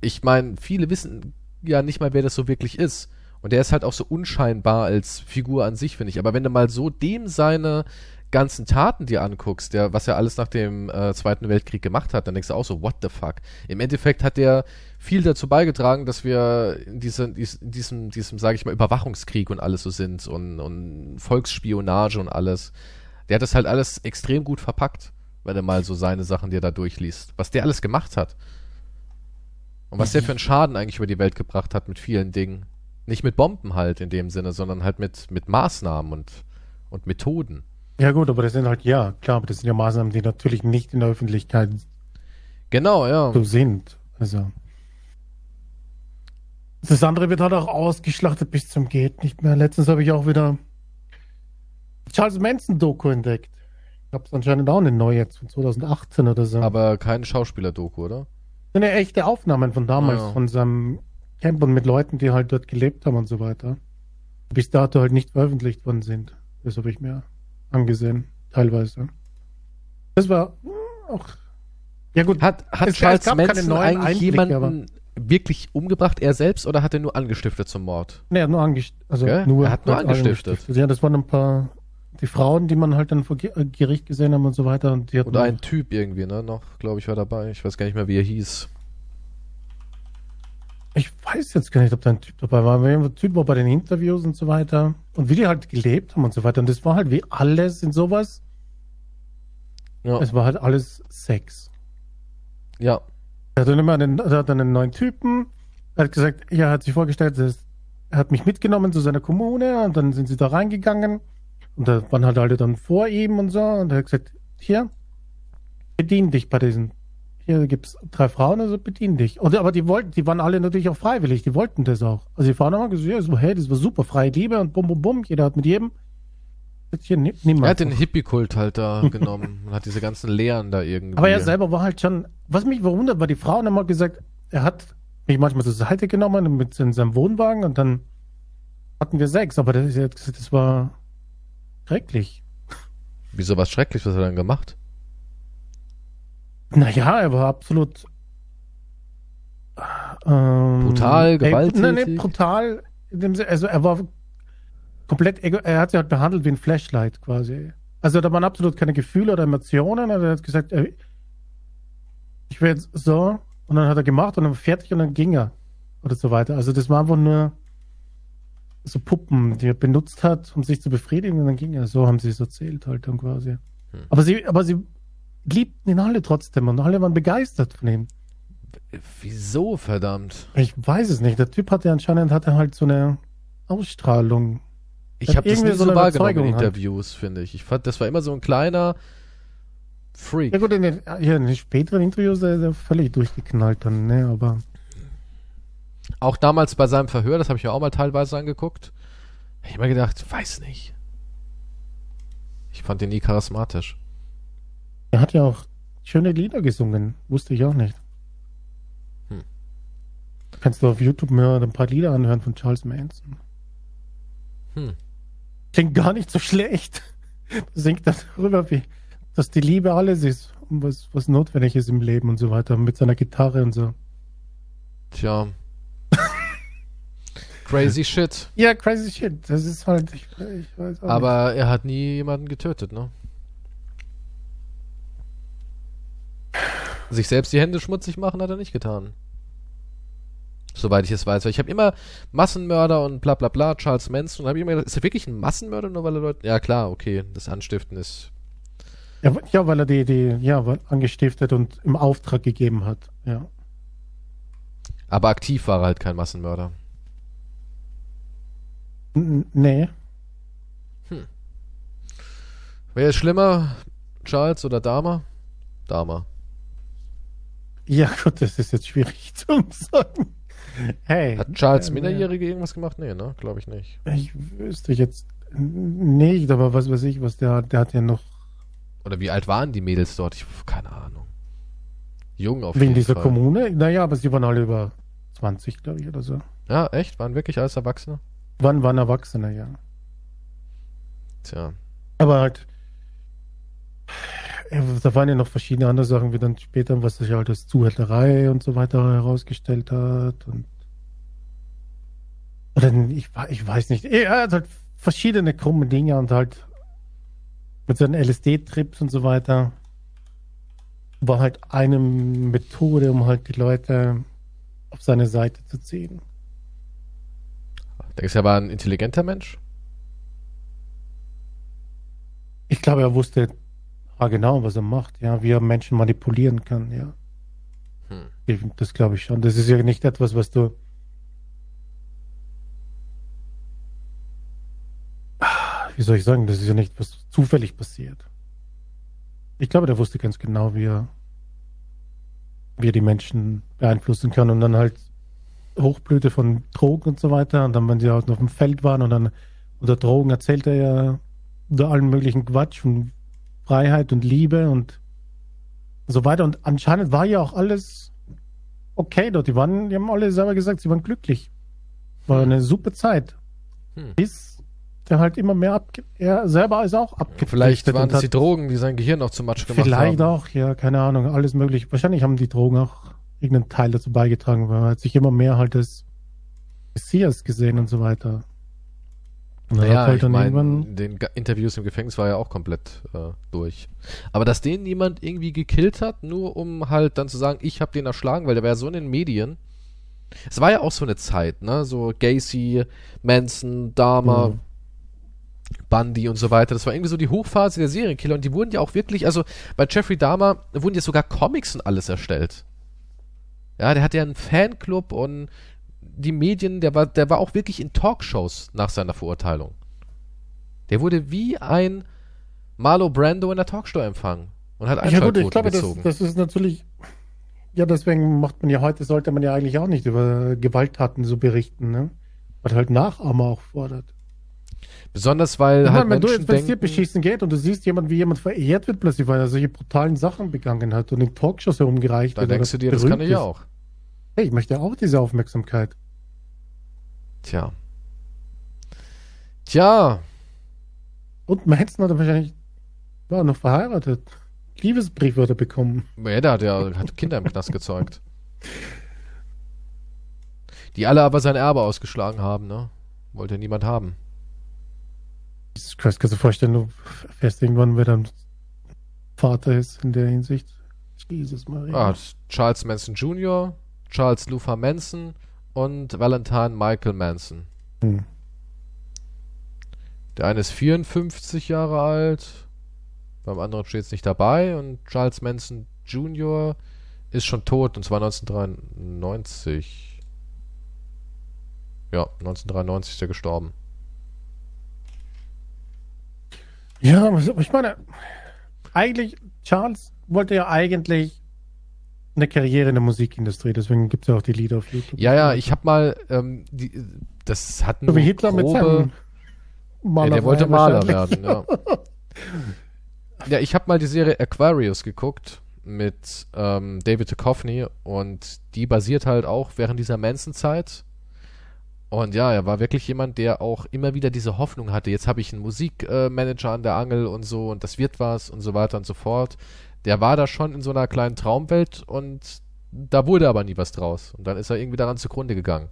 Ich meine, viele wissen ja nicht mal, wer das so wirklich ist. Und der ist halt auch so unscheinbar als Figur an sich, finde ich. Aber wenn du mal so dem seine ganzen Taten dir anguckst, der, was er alles nach dem äh, Zweiten Weltkrieg gemacht hat, dann denkst du auch so, what the fuck? Im Endeffekt hat der viel dazu beigetragen, dass wir in, diese, in diesem, diesem, sage ich mal, Überwachungskrieg und alles so sind und, und Volksspionage und alles. Der hat das halt alles extrem gut verpackt, wenn du mal so seine Sachen dir da durchliest. Was der alles gemacht hat. Und was der für einen Schaden eigentlich über die Welt gebracht hat mit vielen Dingen. Nicht mit Bomben halt in dem Sinne, sondern halt mit, mit Maßnahmen und, und Methoden. Ja gut, aber das sind halt, ja, klar, aber das sind ja Maßnahmen, die natürlich nicht in der Öffentlichkeit Genau, ja. so sind. Also. Das andere wird halt auch ausgeschlachtet bis zum geht nicht mehr. Letztens habe ich auch wieder Charles Manson Doku entdeckt. Ich habe es anscheinend auch eine neue jetzt von 2018 oder so. Aber keine Schauspieler-Doku, oder? eine echte Aufnahmen von damals, Ah, ja. von seinem Camp und mit Leuten, die halt dort gelebt haben und so weiter. Bis dato halt nicht veröffentlicht worden sind. Das habe ich mir angesehen, teilweise. Das war auch. Ja gut, Hat, hat Es- es Charles keine Manson eigentlich Einblicke, jemanden wirklich umgebracht, er selbst, oder hat er nur angestiftet zum Mord? Ne, er hat nur angestiftet. Also Okay, nur, er hat nur halt angestiftet. Ja, das waren ein paar, die Frauen, die man halt dann vor äh, Gericht gesehen haben und so weiter. Und die Oder ein Typ irgendwie, ne? Noch, glaube ich, war dabei. Ich weiß gar nicht mehr, wie er hieß. Ich weiß jetzt gar nicht, ob da ein Typ dabei war, der Typ war bei den Interviews und so weiter. Und wie die halt gelebt haben und so weiter. Und das war halt wie alles in sowas. Ja. Es war halt alles Sex. ja. Er hat dann immer einen, er hat dann einen neuen Typen. Er hat gesagt, ja, er hat sich vorgestellt, er er hat mich mitgenommen zu seiner Kommune und dann sind sie da reingegangen und da waren halt alle dann vor ihm und so und er hat gesagt, hier, bedien dich bei diesen, hier gibt's drei Frauen, also bedien dich. Und, aber die wollten, die waren alle natürlich auch freiwillig, die wollten das auch. Also die Frauen haben gesagt, ja, so, hey, das war super, freie Liebe und bum, bum, bum, jeder hat mit jedem. Hier, Er hat den Hippie-Kult halt da *laughs* genommen und hat diese ganzen Lehren da irgendwie. Aber er selber war halt schon, was mich verwundert, war die Frauen haben mal gesagt, er hat mich manchmal zur Seite genommen mit in seinem Wohnwagen und dann hatten wir Sex, aber das, das war schrecklich. Wieso was schrecklich, was hat er dann gemacht? Naja, er war absolut ähm, Brutal, gewalttätig? Nein, nein, brutal. Also er war komplett ego, er hat sie halt behandelt wie ein Flashlight quasi. Also da waren absolut keine Gefühle oder Emotionen. Also er hat gesagt, ich jetzt so und dann hat er gemacht und dann fertig und dann ging er oder so weiter. Also das war einfach nur so Puppen, die er benutzt hat, um sich zu befriedigen und dann ging er. So haben sie es erzählt halt dann quasi. Hm. Aber sie, aber sie liebten ihn alle trotzdem und alle waren begeistert von ihm. Wieso, verdammt? Ich weiß es nicht. Der Typ hatte anscheinend hatte halt so eine Ausstrahlung. Ich habe das nie so, so wahrgenommen in Interviews, finde ich. Ich fand, das war immer so ein kleiner Freak. Ja gut, in den, ja, in den späteren Interviews ist er völlig durchgeknallt dann, ne, aber... Auch damals bei seinem Verhör, das habe ich ja auch mal teilweise angeguckt, habe ich immer gedacht, weiß nicht. Ich fand ihn nie charismatisch. Er hat ja auch schöne Lieder gesungen, wusste ich auch nicht. Hm. Kannst du auf YouTube mir ein paar Lieder anhören von Charles Manson. Hm. Klingt gar nicht so schlecht. Singt darüber, wie, dass die Liebe alles ist und was, was notwendig ist im Leben und so weiter, mit seiner Gitarre und so. Tja. crazy shit. Ja, crazy shit. Das ist halt, ich, ich weiß auch Aber nicht. er hat nie jemanden getötet, ne? Sich selbst die Hände schmutzig machen hat er nicht getan. Soweit ich es weiß. Weil ich habe immer Massenmörder und bla bla bla, Charles Manson. Und habe ich immer gedacht, ist er wirklich ein Massenmörder, nur weil er Leute. Ja, klar, okay, das Anstiften ist. Ja, ja weil er die, die, ja, angestiftet und im Auftrag gegeben hat, ja. Aber aktiv war er halt kein Massenmörder. N nee. Hm. Wer ist schlimmer, Charles oder Dama? Dama. Ja, gut, das ist jetzt schwierig *laughs* zu sagen. Hey. Hat Charles äh, Minderjährige irgendwas gemacht? Nee, ne? Glaube ich nicht. Ich wüsste jetzt nicht, aber was weiß ich, was der hat. Der hat ja noch. Oder wie alt waren die Mädels dort? Ich keine Ahnung. Jung auf Wegen jeden dieser Fall. Kommune? Naja, aber sie waren alle über 20, glaube ich, oder so. Ja, echt? Waren wirklich alles Erwachsene? Wann waren Erwachsene, ja. Tja. Aber halt, da waren ja noch verschiedene andere Sachen, wie dann später, was sich halt als Zuhälterei und so weiter herausgestellt hat. Und oder ich, ich weiß nicht. Er hat halt verschiedene krumme Dinge und halt mit seinen LSD-Trips und so weiter war halt eine Methode, um halt die Leute auf seine Seite zu ziehen. Denkst du, er war ein intelligenter Mensch? Ich glaube, er wusste Ah, genau, was er macht, ja, wie er Menschen manipulieren kann, ja. Hm. Das glaube ich schon. Das ist ja nicht etwas, was du. Wie soll ich sagen? Das ist ja nicht, was zufällig passiert. Ich glaube, der wusste ganz genau, wie er, wie er die Menschen beeinflussen kann und dann halt Hochblüte von Drogen und so weiter. Und dann, wenn sie halt auf dem Feld waren und dann unter Drogen erzählt er ja unter allen möglichen Quatsch von Freiheit und Liebe und so weiter. Und anscheinend war ja auch alles okay dort. Die waren, die haben alle selber gesagt, sie waren glücklich. War eine super Zeit. Hm. Bis der halt immer mehr ab, er selber ist auch abgedriftet. Vielleicht waren es die Drogen, die sein Gehirn noch zu Matsch gemacht vielleicht haben. Vielleicht auch, ja, keine Ahnung, alles möglich. Wahrscheinlich haben die Drogen auch irgendeinen Teil dazu beigetragen, weil man hat sich immer mehr halt als Messias gesehen und so weiter. Naja, halt ich meine, den Interviews im Gefängnis war ja auch komplett äh, durch. Aber dass den jemand irgendwie gekillt hat, nur um halt dann zu sagen, ich habe den erschlagen, weil der war ja so in den Medien. Es war ja auch so eine Zeit, ne? So Gacy, Manson, Dahmer, mhm. Bundy und so weiter. Das war irgendwie so die Hochphase der Serienkiller und die wurden ja auch wirklich, also bei Jeffrey Dahmer wurden ja sogar Comics und alles erstellt. Ja, der hat ja einen Fanclub und die Medien, der war, der war auch wirklich in Talkshows nach seiner Verurteilung. Der wurde wie ein Marlo Brando in der Talkshow empfangen und hat ja, gut, ich glaube, das, das ist natürlich, ja, deswegen macht man ja heute, sollte man ja eigentlich auch nicht über Gewalttaten so berichten, ne? Weil halt Nachahmer auch fordert. Besonders weil halt meine, wenn Menschen du jetzt denken, beschießen geht und du siehst jemand, wie jemand verehrt wird plötzlich, weil er solche brutalen Sachen begangen hat und in Talkshows herumgereicht wird. Da denkst du dir, das kann ich auch. Hey, ich möchte auch diese Aufmerksamkeit. Tja. Tja. Und Manson hat wahrscheinlich war noch verheiratet. Liebesbrief würde er bekommen. Ja, der hat ja hat Kinder im Knast gezeugt. Die alle aber sein Erbe ausgeschlagen haben, ne? Wollte niemand haben. kannst du vorstellen, du fährst irgendwann, wer dann Vater ist in der Hinsicht. Jesus Maria. Ah, Charles Manson Jr., Charles Luther Manson und Valentine Michael Manson. Hm. Der eine ist 54 Jahre alt, beim anderen steht es nicht dabei und Charles Manson Jr. ist schon tot und zwar 1993. Ja, 1993 ist er gestorben. Ja, ich meine, eigentlich, Charles wollte ja eigentlich eine Karriere in der Musikindustrie, deswegen gibt es ja auch die Lieder auf YouTube. Ja, ja, ich habe mal, ähm, die, das hat So wie Hitler mit seinem ja, Maler der wollte Maler werden, ja. ja, ich habe mal die Serie Aquarius geguckt mit ähm, David Duchovny und die basiert halt auch während dieser Manson-Zeit. Und ja, er war wirklich jemand, der auch immer wieder diese Hoffnung hatte, jetzt habe ich einen Musikmanager äh, an der Angel und so und das wird was und so weiter und so fort. Der war da schon in so einer kleinen Traumwelt und da wurde aber nie was draus. Und dann ist er irgendwie daran zugrunde gegangen.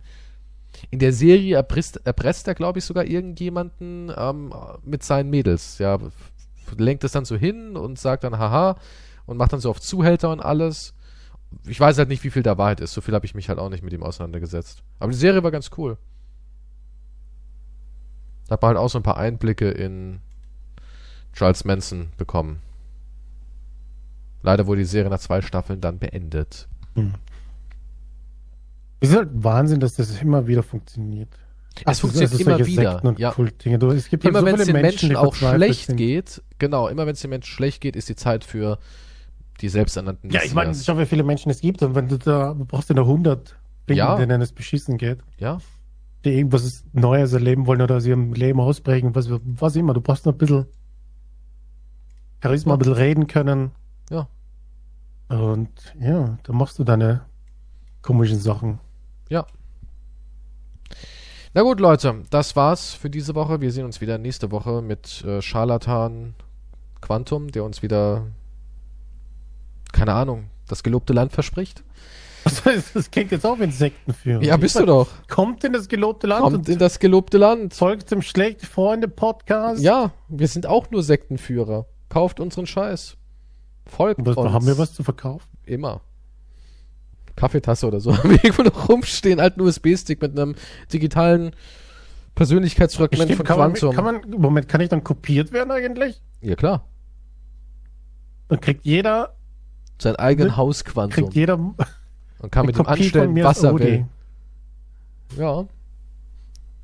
In der Serie erpresst, erpresst er, glaube ich, sogar irgendjemanden ähm, mit seinen Mädels. Ja, lenkt es dann so hin und sagt dann haha und macht dann so auf Zuhälter und alles. Ich weiß halt nicht, wie viel da Wahrheit ist. So viel habe ich mich halt auch nicht mit ihm auseinandergesetzt. Aber die Serie war ganz cool. Da hat man halt auch so ein paar Einblicke in Charles Manson bekommen. Leider wurde die Serie nach zwei Staffeln dann beendet. Es ist halt Wahnsinn, dass das immer wieder funktioniert. Es funktioniert immer solche wieder, ja. Du, es gibt halt Immer so wenn es den Menschen die auch schlecht sind. geht, genau, immer wenn es den Menschen schlecht geht, ist die Zeit für die selbsternannten Ja, ich meine, schau, wie viele Menschen es gibt und wenn du da, du brauchst ja noch 100 finden, Ja. denen es beschissen geht, Ja, die irgendwas Neues erleben wollen oder aus ihrem Leben ausbrechen, was, was immer. Du brauchst nur ein bisschen Charisma, Ja. ein bisschen reden können. Und ja, da machst du deine komischen Sachen. ja. Na gut, Leute, das war's für diese Woche. Wir sehen uns wieder nächste Woche mit äh, Scharlatan Quantum, der uns wieder, keine Ahnung, das gelobte Land verspricht. *laughs* Das, klingt jetzt auch wie ein Sektenführer. Ja, bist du doch. Kommt in das gelobte Land Kommt in das gelobte Land. folgt dem schlecht Freunde Podcast. Ja, wir sind auch nur Sektenführer. Kauft unseren Scheiß. Folgt Was, uns. haben wir was zu verkaufen? Immer. Kaffeetasse oder so. *laughs* Haben wir irgendwo noch rumstehen, alten USB-Stick mit einem digitalen Persönlichkeitsfragment Stimmt, von kann, man, Quantum. kann man, Moment, kann ich dann kopiert werden eigentlich? ja, klar. Dann kriegt jeder, Sein eigenen Ne? Hausquantum. kriegt jeder Und kann mit Kopie anstellen, was er will. Ja.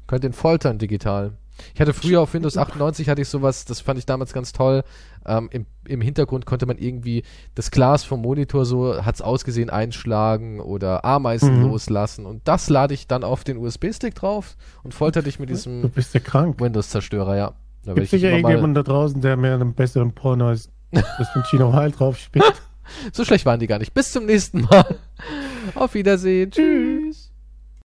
Könnt ihn foltern digital. Ich hatte früher auf Windows 98 hatte ich sowas, das fand ich damals ganz toll. Ähm, im, Im Hintergrund konnte man irgendwie das Glas vom Monitor so, hat's ausgesehen, einschlagen oder Ameisen Mhm. loslassen. Und das lade ich dann auf den USB-Stick drauf und folter dich mit Du diesem bist ja krank. Windows-Zerstörer, ja. Da Gibt sicher irgendjemand da draußen, der mir einen besseren Porno als *laughs* das von Chino Heil drauf spielt. so schlecht waren die gar nicht. Bis zum nächsten Mal. *laughs* Auf Wiedersehen. Tschüss.